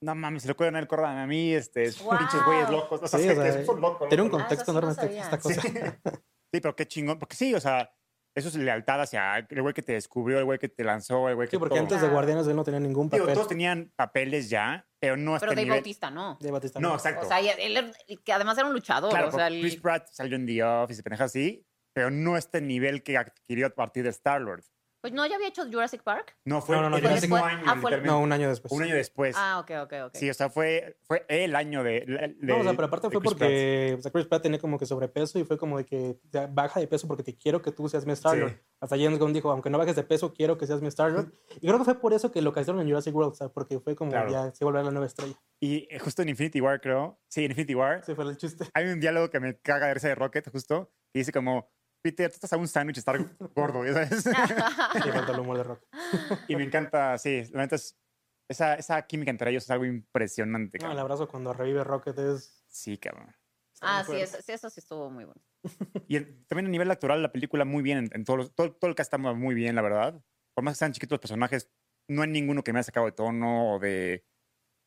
No mames, se lo pueden él, corran a mí, este, es Wow. pinches güeyes locos. O sea, Sí, se, o sea, se puso loco. Tiene un. Ah, contexto sí no enorme sabía. esta, esta cosa. Sí, pero qué chingón. Porque sí, o sea, eso es lealtad hacia el güey que te descubrió, el güey que te lanzó, el güey que. Sí, porque todo. antes de Guardianes él no tenía ningún Digo, papel. todos tenían papeles ya, pero no a Pero este Dave nivel. Bautista no. Dave Batista No, exacto. O sea, él, él- que además era un luchador. claro, o sea, porque el- Chris Pratt salió en The Office y pendejas así, pero no este nivel que adquirió a partir de Star-Lord. Pues no, ya había hecho Jurassic Park. No, fue No, no, no, Jurassic mismo Park. año, Ah, fue-. No, un año después. Un año después. Ah, ok, ok, ok. Sí, o sea, fue, fue el año de. de- No, o sea, pero aparte fue Chris porque o sea, Chris Pratt tenía como que sobrepeso y fue como de que baja de peso porque te quiero que tú seas mi Star-Lord. Sí. Hasta James Gunn dijo, aunque no bajes de peso, quiero que seas mi Star-Lord. Y creo que fue por eso que lo casaron en Jurassic World, o sea, porque fue como Claro. ya se volvió la nueva estrella. Y eh, justo en Infinity War, creo. Sí, en Infinity War. Ese fue el chiste. Hay un diálogo que me caga de risa de Rocket, justo, que dice como. Peter, tú estás a un sándwich estar gordo, ¿ya sabes? Y falta el humor de Rock. y me encanta, sí, la neta es. Esa, esa química entre ellos es algo impresionante, No, el abrazo cuando revive Rocket es... Sí, cabrón. está Ah, sí, eso, sí, eso sí estuvo muy bueno. Y el- también a nivel actoral, la película muy bien, en, todo, todo el cast está muy bien, la verdad. Por más que sean chiquitos los personajes, no hay ninguno que me haya sacado de tono o de.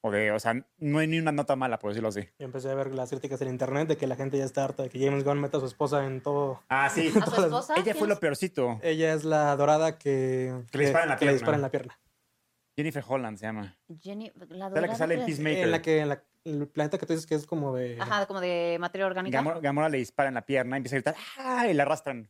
O de, o sea, no hay ni una nota mala, por decirlo así. Yo empecé a ver las críticas en internet de que la gente ya está harta de que James Gunn meta a su esposa en todo. Ah, sí. ¿A su esposa? Ella ¿Quién fue lo peorcito. Ella es la dorada que, Que le dispara en la que le pierna. dispara en la pierna. Jennifer Holland se llama. Jenny, la Es la que dorada sale en Peacemaker. En la que en la- el planeta que tú dices que es como de... Ajá, como de materia orgánica. Gamora, Gamora le dispara en la pierna, empieza a gritar, ¡ah! Y la arrastran.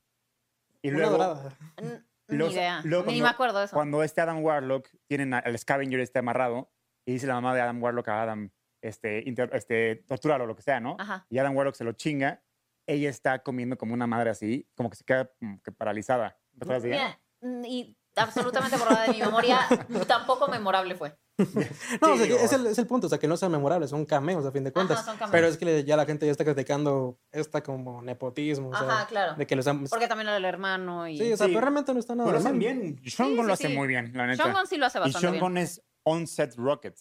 Y una luego. dorada. N- Ni Los- idea. luego Ni cuando- me acuerdo de eso. Cuando este Adam Warlock tienen al Scavenger este amarrado y dice la mamá de Adam Warlock a Adam, este, inter- este, tortúralo o lo que sea, ¿no? Ajá. Y Adam Warlock se lo chinga, ella está comiendo como una madre así, como que se queda como que paralizada. ¿Te acuerdas de ella? Mira, mm, y absolutamente borrada de mi memoria, tampoco memorable fue. No, o Sí, sea, que o- es, el, es el punto, o sea, que no sean memorables, son cameos a fin de cuentas. son cameos. Pero es que ya la gente ya está criticando esta como nepotismo, o sea, Ajá, claro. de que los han... Porque también era el hermano y... Sí, o sea, Sí. pero realmente no está nada Pero lo hacen bien. Sean Sí, Gunn lo hace sí. muy bien, la neta. Sean Gunn sí lo hace y bastante Sean bien. Gunn es on-set Rocket.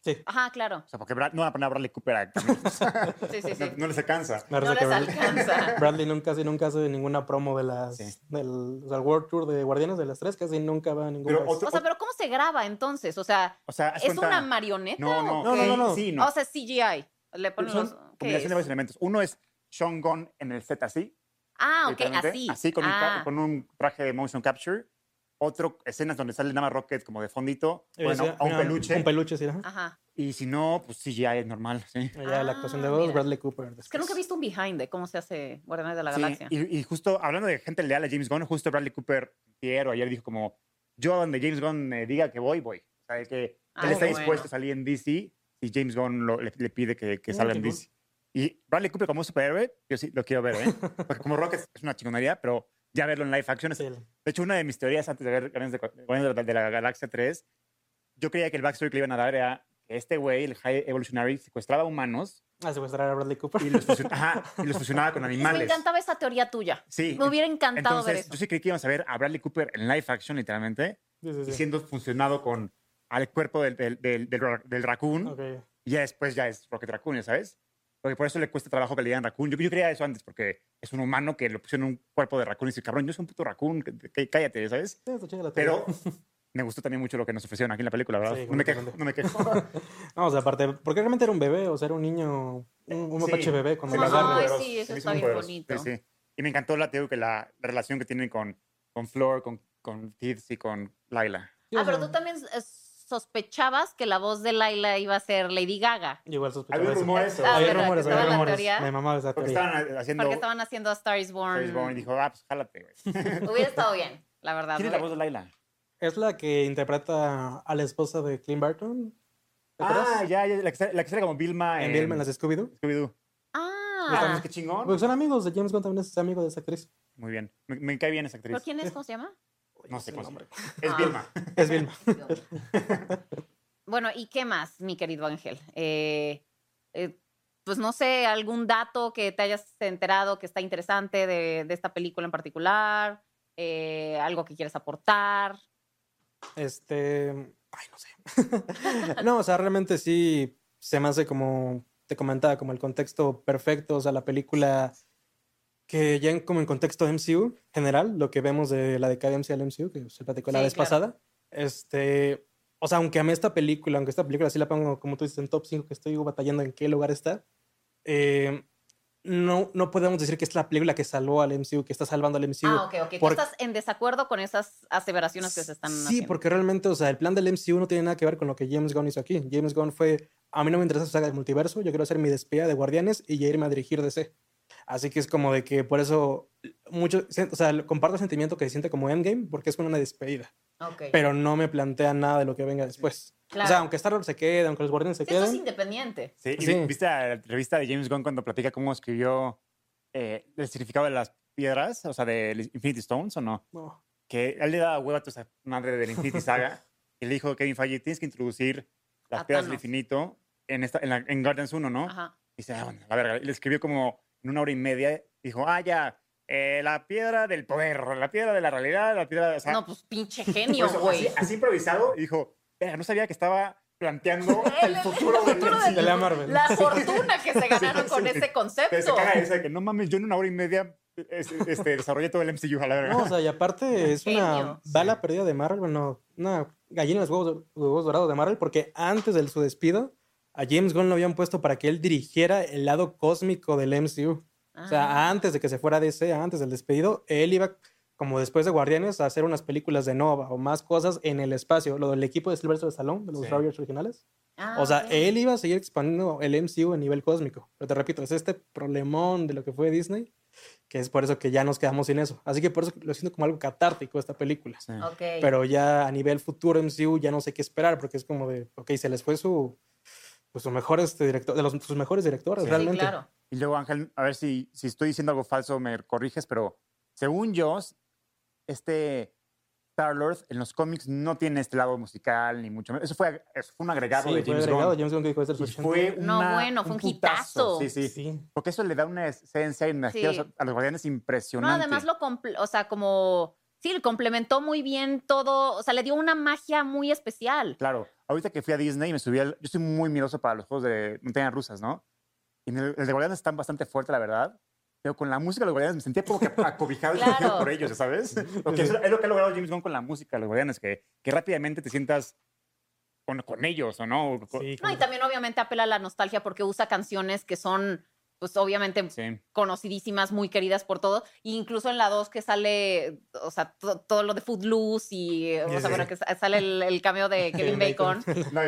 Sí, Ajá, claro. O sea, porque Brad- no van a poner a Bradley Cooper a. Sí, sí, sí. no, no les alcanza. No les que Bradley, alcanza. Bradley nunca, casi nunca hace ninguna promo de las, Sí. del o sea, World Tour de Guardianes de las Tres, casi nunca va a ningún Pero otro- O sea, pero ¿cómo se graba entonces? O sea, O sea, ¿es cuenta- una marioneta? No, no, o No, no, no, no. Sí, no. O sea, CGI. Le ponen Son los... ¿qué combinación es? de varios elementos. Uno es Sean Gunn en el set así. Ah, ok, así. Así con, un ah. ca- con un traje de motion capture. Otro, escenas donde sale nada más Rocket como de fondito. Bueno, sí, a un peluche. Un peluche, sí. ajá. Ajá. Y si no, pues CGI es normal, sí. Ya la actuación de Ah, mira. Bradley Cooper. Es que nunca he visto un behind de cómo se hace Guardianes de la Sí, Galaxia. y, y justo hablando de gente leal a James Gunn, justo Bradley Cooper ayer o ayer dijo como, yo donde James Gunn me diga que voy, voy. O sea, que Ah, él está bueno. dispuesto a salir en DC y James Gunn lo- le, le pide que, que salga en cool. DC. Y Bradley Cooper como superhéroe, yo sí lo quiero ver, ¿eh? Porque como Rocket es una chingonería, pero ya verlo en live action es... Sí. De hecho, una de mis teorías antes de ver Guardianes de, de la- de la Galaxia 3, yo creía que el backstory que le iban a dar era que este güey, el High Evolutionary, secuestraba humanos Ah, secuestrar a Bradley Cooper. y los, fusion- ajá, y los fusionaba con Me animales. encantaba esa teoría tuya. Sí. Me hubiera encantado Entonces, ver eso. yo sí creí que íbamos a ver a Bradley Cooper en live action, literalmente, Sí, sí, y siendo funcionado con al cuerpo del, del, del, del, del raccoon, Ok. y ya después ya es Rocket Raccoon, ¿ya sabes? Porque por eso le cuesta trabajo que le digan raccoon. Yo, yo creía eso antes, porque es un humano que lo pusieron en un cuerpo de raccoon y dice, cabrón, yo soy un puto raccoon, cállate, ¿sabes? Sí, Pero me gustó también mucho lo que nos ofrecieron aquí en la película, ¿verdad? Sí, no, me quejo, no me quejo. No, o sea, aparte, porque realmente era un bebé, o sea, era un niño, un, un Sí. mapache bebé cuando Se lo me hizo muy Ay, sí, eso está bien bonito. Sí, sí. Y me encantó la, que la, la relación que tienen con, con Flor, con, con Tibbs y con Laila. Ah, pero tú también sospechabas que la voz de Laila iba a ser Lady Gaga. Igual sospechaba Había eso. rumores. Ah, Había ¿verdad? rumores, Que había estaba la rumores. teoría. Me mamaba esa Porque teoría. estaban haciendo Porque estaban haciendo A Star is Born. James Bond y dijo, ah, pues jálate, güey. Hubiera estado bien, la verdad. ¿Quién es la voz de Laila? Es la que interpreta a la esposa de Clint Barton. ¿Te Ah, acuerdas? ya, ya, la que, sale- la que sale como Vilma en en, Vilma en las Scooby-Doo. Scooby-Doo. Ah, ¿Estamos qué chingón? Porque son amigos de James Gunn, también es amigo de esa actriz. Muy bien. Me, me cae bien esa actriz. ¿pero quién es? ¿Cómo se llama? No sé nombre. llama. Es Ah. Vilma. Es Vilma. Bueno, ¿y qué más, mi querido Ángel? Eh, eh, pues no sé, algún dato que te hayas enterado que está interesante de, de esta película en particular, Eh, algo que quieres aportar. Este. Ay, no sé. no, o sea, realmente sí se me hace como te comentaba, como el contexto perfecto. O sea, la película que ya en, como en contexto MCU general, lo que vemos de la decadencia del MCU, que se platicó la Sí, vez claro. pasada. Este. O sea, aunque amé esta película, aunque esta película sí la pongo, como tú dices, en top 5, que estoy batallando en qué lugar está. eh, no, no podemos decir que es la película que salvó al MCU, que está salvando al MCU. Ah, ok, ok. Tú por- estás en desacuerdo con esas aseveraciones que se están Sí, haciendo. porque realmente, o sea, el plan del MCU no tiene nada que ver con lo que James Gunn hizo aquí. James Gunn fue, a mí no me interesa su saga del multiverso, yo quiero hacer mi despedida de Guardianes y ya irme a dirigir DC. Así que es como de que por eso, mucho, o sea, comparto el sentimiento que se siente como Endgame, porque es como una despedida. Ok. Pero no me plantea nada de lo que venga después. Claro. O sea, aunque Star Wars se quede, aunque los Guardianes se Sí, esto es queden. independiente. Sí, y Sí. ¿viste la entrevista de James Gunn cuando platica cómo escribió eh, el significado de las piedras, o sea, de Infinity Stones o no? No. Que él le daba hueva a esa madre de la Infinity Saga y le dijo Kevin Feige, tienes que introducir las A piedras del infinito en, esta, en, la- en Guardians 1, ¿no? Ajá. Y dice, ah, bueno, la verga. Y le escribió como en una hora y media. Dijo, ah, ya, eh, la piedra del poder, la piedra de la realidad, la piedra... O sea, no, pues pinche genio, güey. así, así improvisado. Y dijo, no sabía que estaba planteando el futuro del futuro MCU". De la Marvel. La fortuna que se ganaron Sí, con sí. ese Que se concepto. caga esa de que no mames, yo en una hora y media es- este, desarrollé todo el MCU a la verga. No, o sea, y aparte es una Genio. bala perdida de Marvel, bueno, una gallina en los huevos, huevos dorados de Marvel, porque antes de su despido, a James Gunn lo habían puesto para que él dirigiera el lado cósmico del MCU. O Ah. sea, antes de que se fuera DC, antes del despedido, él iba, como después de Guardianes, a hacer unas películas de Nova o más cosas en el espacio. Lo del equipo de Silvestre Stallone, de los Sí. Rogers originales. Ah, O sea, él iba a seguir expandiendo el MCU a nivel cósmico. Pero te repito, es este problemón de lo que fue Disney que es por eso que ya nos quedamos sin eso. Así que por eso lo siento como algo catártico esta película. Sí. Pero ya a nivel futuro MCU ya no sé qué esperar, porque es como de, ok, se les fue su, pues, su mejor este, director, de los, sus mejores directores, Sí. Sí, realmente. claro. Y luego, Ángel, a ver si, si estoy diciendo algo falso, me corriges, pero según yo, este Star-Lord en los cómics no tiene este lado musical, ni mucho menos. Eso fue, eso fue un agregado Sí, de fue James agregado, Gunn. James Gunn que dijo, "Este es Y su ochenta". fue No, una- bueno, fue un putazo. hitazo. Sí, sí, Sí. Porque eso le da una esencia y energía Sí. a los guardianes No, impresionante. además lo, o sea, como, sí, lo complementó muy bien todo, o sea, le dio una magia muy especial. Claro, ahorita que fui a Disney y me subí al... Yo soy muy miedoso para los juegos de montañas rusas, ¿no? Y en el, el de Guardianes están bastante fuerte, la verdad. Pero con la música de los Guardianes me sentía como que acobijado y Claro. por ellos, ¿sabes? Porque es, es lo que ha logrado James Gunn con la música de los Guardianes, que, que rápidamente te sientas con, con ellos, ¿o no? Sí, No, y también obviamente apela a la nostalgia porque usa canciones que son, pues obviamente Sí. conocidísimas, muy queridas por todo. E incluso en la 2 que sale, o sea, to- todo lo de Footloose y, o Sí, sea, sí. bueno, que sa- sale el, el cameo de Kevin Bacon. No,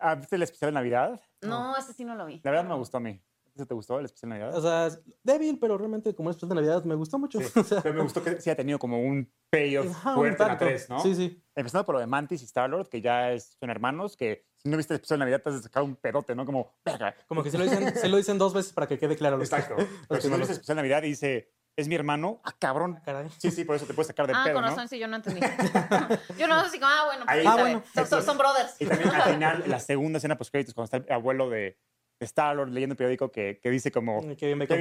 ah, ¿Viste el especial de Navidad? No, ese sí no lo vi. La verdad me gustó a mí. ¿Ese te gustó el especial de Navidad? O sea, débil, pero realmente como es especial de Navidad me gustó mucho. Sí, O sea, pero me gustó que sí ha tenido como un payoff fuerte en la impacto. 3, ¿no? Sí, sí. Empezando por lo de Mantis y Star-Lord, que ya es- son hermanos, que si no viste el especial de Navidad te has sacado un pedote, ¿no? Como, verga. Como que se lo dicen, se lo dicen dos veces para que quede claro. los que- Exacto. los Pero que si no no viste el especial de Navidad y dice, es mi hermano, ah, cabrón. Caray. Sí, sí, por eso te puedes sacar de Ah, pedo, con ¿no? razón, sí, yo no entendí. yo no sé si como, ah, bueno, pues Ahí- sí, Ah, bueno. Son, son- son brothers. Y también al final, la segunda escena post créditos, cuando está el abuelo de, Star-Lord leyendo el periódico que, que dice como, Que bien me Ah,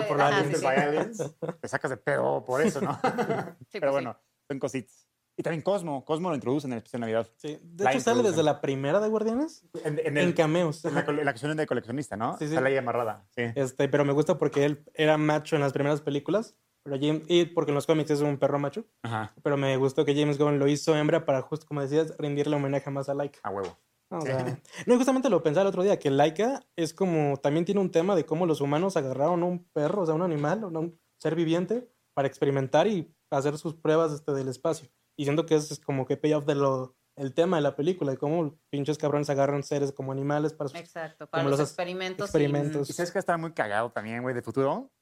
lo por aliens. "This is by aliens", te sacas de pedo por eso, ¿no? Sí, Pero pues, bueno, son cositas. Y también Cosmo, Cosmo lo introducen en el especial de Navidad. Sí. De La hecho, sale desde la primera de Guardianes En, en en el- cameos. en la, la canción de coleccionista, ¿no? Sí, sí. Sale ahí amarrada. Sí. Este, pero me gusta porque él era macho en las primeras películas. Pero James, y porque en los cómics es un perro macho. Ajá, Pero me gustó que James Gunn lo hizo hembra para, justo como decías, rendirle homenaje más a Laika. a huevo. No, o sea, no, y justamente lo pensaba el otro día, que Laika es como, también tiene un tema de cómo los humanos agarraron a un perro, o sea, un animal, o un ser viviente, para experimentar y hacer sus pruebas este, del espacio. Y siento que es como que payoff de lo, el tema de la película, de cómo pinches cabrones agarran seres como animales para sus Exacto, para Como los, los experimentos. experimentos. ¿Y sabes que está muy cagado también, güey, de futuro?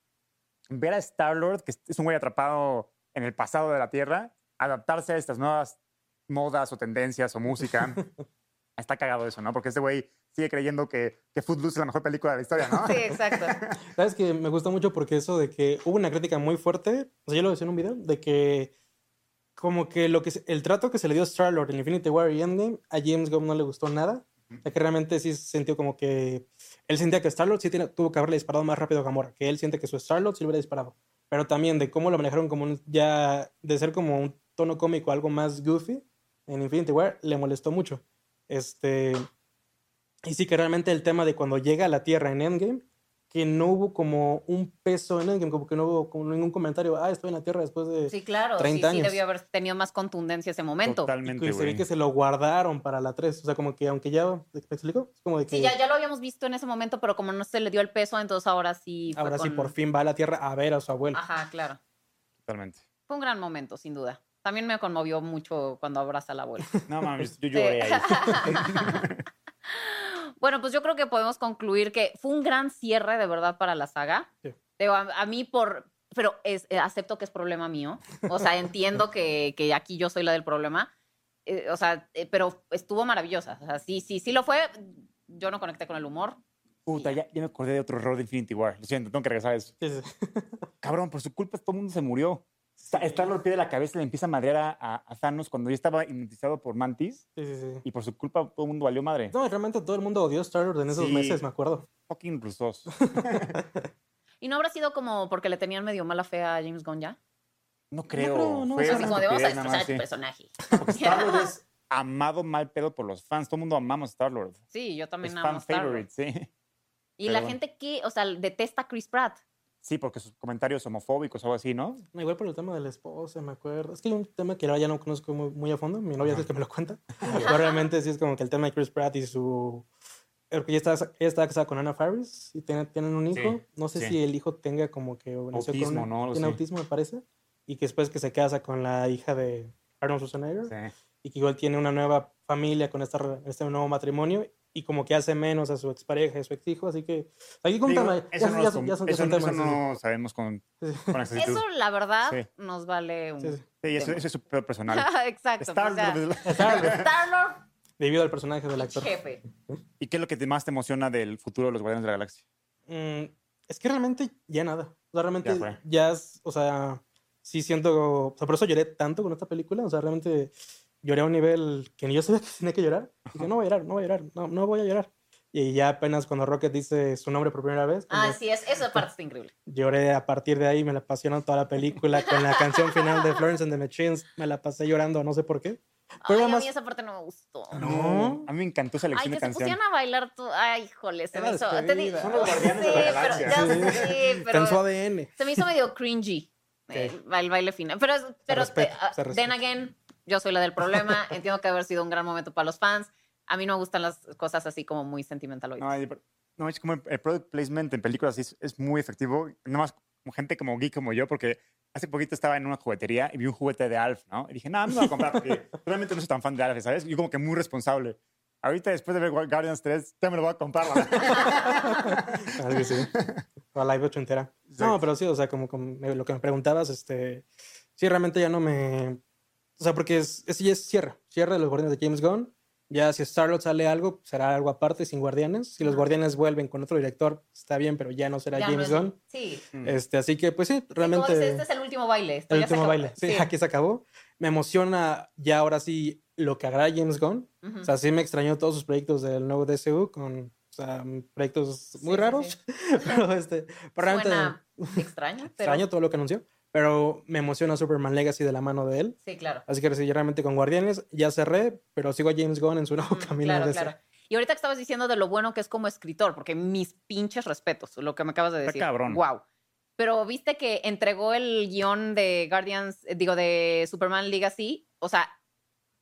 Ver a Star-Lord, que es un güey atrapado en el pasado de la Tierra, adaptarse a estas nuevas modas o tendencias o música. está cagado eso, ¿no? Porque este güey sigue creyendo que, que Footloose es la mejor película de la historia, ¿no? Sí, exacto. ¿Sabes que Me gusta mucho porque eso de que hubo una crítica muy fuerte, o sea, yo lo decía en un video, de que como que lo que se- el trato que se le dio a Star-Lord en Infinity War y Endgame a James Gunn no le gustó nada. Sea, que realmente sí se sintió como que él sentía que Star-Lord sí tiene- tuvo que haberle disparado más rápido a Gamora, que él siente que su Star-Lord sí le hubiera disparado. Pero también de cómo lo manejaron como un- ya de ser como un tono cómico, algo más goofy en Infinity War, le molestó mucho. Este, y sí que realmente el tema de cuando llega a la Tierra en Endgame, que no hubo como un peso en Endgame, como que no hubo como ningún comentario, ah, estoy en la Tierra después de... Sí, claro. 30 sí, sí, años. debió haber tenido más contundencia ese momento. Totalmente, y se ve que se lo guardaron para la 3. O sea, como que aunque ya... ¿Me explico? Es como de que Sí, ya, ya lo habíamos visto en ese momento, pero como no se le dio el peso, entonces ahora sí. fue ahora sí por fin va a la Tierra a ver a su abuelo. Ajá, claro. Totalmente. Fue un gran momento, sin duda. También me conmovió mucho cuando abraza al abuelo. No mames, yo Sí. lloré ahí. bueno, pues yo creo que podemos concluir que fue un gran cierre de verdad para la saga. Sí. Digo, a, a mí por... Pero es, eh, acepto que es problema mío. O sea, entiendo que, que aquí yo soy la del problema. Eh, o sea, eh, pero estuvo maravillosa. O sea, sí, sí, sí lo fue. Yo no conecté con el humor. Puta, ya, ya me acordé de otro error de Infinity War. Lo siento, tengo que regresar a eso. Sí, sí. Cabrón, por su culpa todo el mundo se murió. Sa- Star-Lord pierde la cabeza y le empieza a madrear a, a- a Thanos cuando ya estaba hipnotizado por Mantis. Sí, sí, sí. Y por su culpa todo el mundo valió madre. No, realmente todo el mundo odió a Star-Lord en esos Sí. meses, me acuerdo. Fucking rusos. ¿Y no habrá sido como porque le tenían medio mala fe a James Gunn ya? No creo. creo, no, Fue o sea, Así una como de vamos a estupidez nada destrozar a tu personaje. Porque Star-Lord es amado mal pedo por los fans. Todo el mundo amamos a Star-Lord. Sí, yo también Es amo fan Star-Lord. favorite, sí. Y Pero la bueno. gente que, o sea, detesta a Chris Pratt. Sí, porque sus comentarios homofóbicos o algo así, ¿no? No, Igual por el tema de la esposa, me acuerdo. Es que hay un tema que ahora ya no conozco muy, muy a fondo. Mi novia es el que me lo cuenta. Pero realmente sí es como que el tema de Chris Pratt y su... Porque ya está, ella está casada con Anna Faris y tiene- tienen un hijo. Sí, no sé sí. si el hijo tenga como que... con Autismo, una- ¿no? Tiene autismo, me parece. Y que después que se casa con la hija de Arnold Schwarzenegger. Sí. Y que igual tiene una nueva familia con esta, este nuevo matrimonio. Y como que hace menos a su expareja y su ex hijo, así que aquí contame, Digo, eso, ya, no, ya los son- com- ya son- ya eso no- eso sabemos con, Sí, con exactitud. Eso, la verdad, Sí. nos vale un. Sí, sí. Sí, eso, tema. eso es súper personal. Exacto. Star- o sea, Star-Lord. Star-Lord, Debido al personaje del actor. jefe. ¿Y qué es lo que más te emociona del futuro de los Guardianes de la Galaxia? Mm, es que realmente ya nada. O sea, realmente Ya ya, es, o sea, sí siento, o sea, por eso lloré tanto con esta película. O sea, realmente lloré a un nivel que ni yo sabía que tenía que llorar. Dije, no voy a llorar, no voy a llorar, no, no voy a llorar. Y ya apenas cuando Rocket dice su nombre por primera vez, Ah, cuando sí, es, esa parte está increíble. lloré a partir de ahí, me la apasionó toda la película con la canción final de Florence and the Machines, me la pasé llorando, no sé por qué. Pero Ay, a además- mí esa parte no me gustó. No. A mí me encantó esa Ay, elección que de se canción. pusieran a bailar tú. Ay, híjole, se Era me hizo. te digo- Son los guardianes de la Sí, pero galaxia. ya Sí. Está pero su ADN. se me hizo medio cringy eh, el baile final. Pero, pero respeta, te- ah, se then again, yo soy la del problema. Entiendo que haber sido un gran momento para los fans. A mí no me gustan las cosas así como muy sentimentaloides. No, no, es como el, product placement en películas es, es muy efectivo. Nada más como gente como geek como yo, porque hace poquito estaba en una juguetería y vi un juguete de Alf, ¿no? Y dije, no, no me lo voy a comprar porque realmente no soy tan fan de Alf, ¿sabes? Yo como que muy responsable. Ahorita, después de ver Guardians 3, ya me lo voy a comprar. la. Algo así. O live ochentera. No, pero sí, o sea, como, como me- lo que me preguntabas, este, sí, realmente ya no me, o sea, porque es, es, ya es cierre, cierre de los Guardianes de James Gunn. Ya si Star-Lord sale algo, será algo aparte, sin Guardianes. Si los. Guardianes vuelven con otro director, está bien, pero ya no será Ya no James es- Gunn. Sí. Este, así que, pues sí, realmente dices, este es el último baile. esto el ya se último acabó. baile. Sí, aquí se acabó. Me emociona ya ahora sí lo que hará James Gunn. Ujú. O sea, sí me extrañó todos sus proyectos del nuevo DCU con, o sea, proyectos muy Sí, sí, raros. sí. pero este, pero realmente Suena extraño, pero extraño todo lo que anunció. Pero me emociona Superman Legacy de la mano de él. sí, claro. Así que realmente con Guardianes ya cerré, pero sigo a James Gunn en su nuevo Mm, camino claro, de claro. Y ahorita que estabas diciendo de lo bueno que es como escritor, porque mis pinches respetos, lo que me acabas de Está decir. cabrón. Wow. Pero viste que entregó el guion de Guardians, eh, digo, de Superman Legacy, o sea,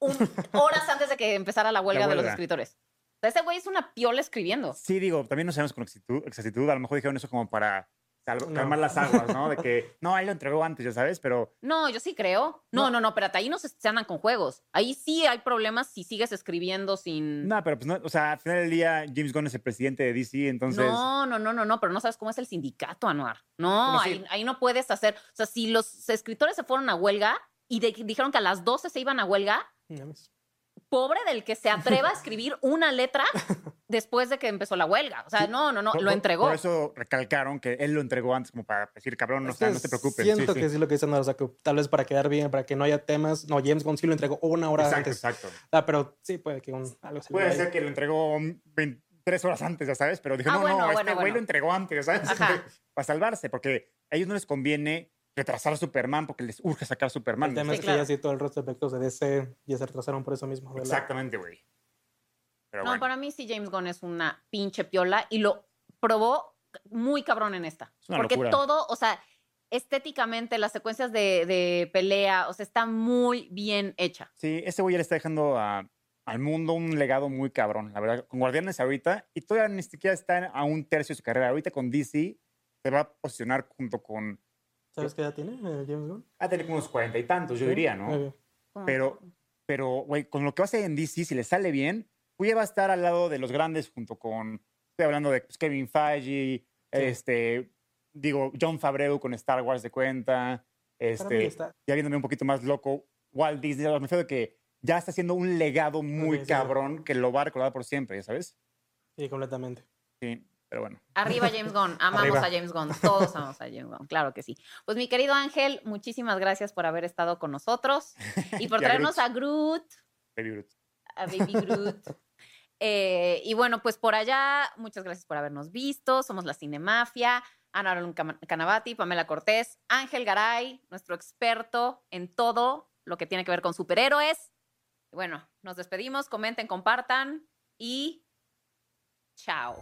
un- horas antes de que empezara la huelga, de los huelga. escritores. O sea, ese güey es una piola escribiendo. Sí, digo, también no sabemos con exactitud, exactitud. A lo mejor dijeron eso como para No. calmar las aguas, ¿no? De que, no, ahí lo entregó antes, ya sabes, pero No, yo sí creo. No, No. no, no, espérate, ahí no se, se andan con juegos. Ahí sí hay problemas si sigues escribiendo sin... no, pero pues no, o sea, al final del día James Gunn es el presidente de DC, entonces No, no, no, no, no, pero no sabes cómo es el sindicato, Anuar. No, ahí, ahí no puedes hacer. O sea, si los escritores se fueron a huelga y de- dijeron que a las 12 se iban a huelga, ves. Pobre del que se atreva a escribir una letra después de que empezó la huelga. O sea, Sí, no, no, no, por- lo entregó. Por eso recalcaron que él lo entregó antes como para decir, cabrón, no, Es no te preocupes. Siento sí, que sí. sí lo que dicen o sea, que tal vez para quedar bien, para que no haya temas. No, James Gunn sí lo entregó una hora Exacto, antes. exacto. Ah, pero sí puede que un, algo se le Puede ser que lo entregó un- tres horas antes, ya sabes, pero dijo, Ah, no, bueno, no, este bueno, güey bueno. lo entregó antes, ¿sabes? Ajá. para salvarse, porque a ellos no les conviene retrasar a Superman porque les urge sacar a Superman. El tema Sí, es que claro. ya sí todo el resto de efectos de DC ya se retrasaron por eso mismo. la- Exactamente, güey. No, bueno, para mí sí James Gunn es una pinche piola y lo probó muy cabrón en esta. Es una Porque locura. todo, o sea, estéticamente las secuencias de, de pelea, o sea, está muy bien hecha. Sí, ese güey ya le está dejando a- al mundo un legado muy cabrón, la verdad. Con Guardianes ahorita, y todavía ni siquiera está a un tercio de su carrera. Ahorita con DC se va a posicionar junto con... ¿Sabes qué edad tiene eh, James Gunn? Va a tener como unos cuarenta y tantos, yo diría, ¿no? Pero, pero, güey, con lo que va a hacer en DC, si le sale bien, güey, va a estar al lado de los grandes junto con, estoy hablando de pues, Kevin Feige, este, digo, John Favreau con Star Wars de cuenta, este, está- ya viéndome un poquito más loco, Walt Disney, me refiero de que ya está haciendo un legado muy sí. cabrón que lo va a recordar por siempre, ¿ya sabes? Sí, completamente. Sí, pero bueno. Arriba James Gunn, amamos Arriba. a James Gunn, todos amamos a James Gunn, claro que sí. Pues mi querido Ángel, muchísimas gracias por haber estado con nosotros y por Y a traernos Groot. a Groot, Baby Groot. a Baby Groot. Eh, y bueno, pues por allá, muchas gracias por habernos visto. Somos la Cinemafia, Ana Arun Canavati, Pamela Cortés, Ángel Garay, nuestro experto en todo lo que tiene que ver con superhéroes. Y bueno, nos despedimos, comenten, compartan y chao.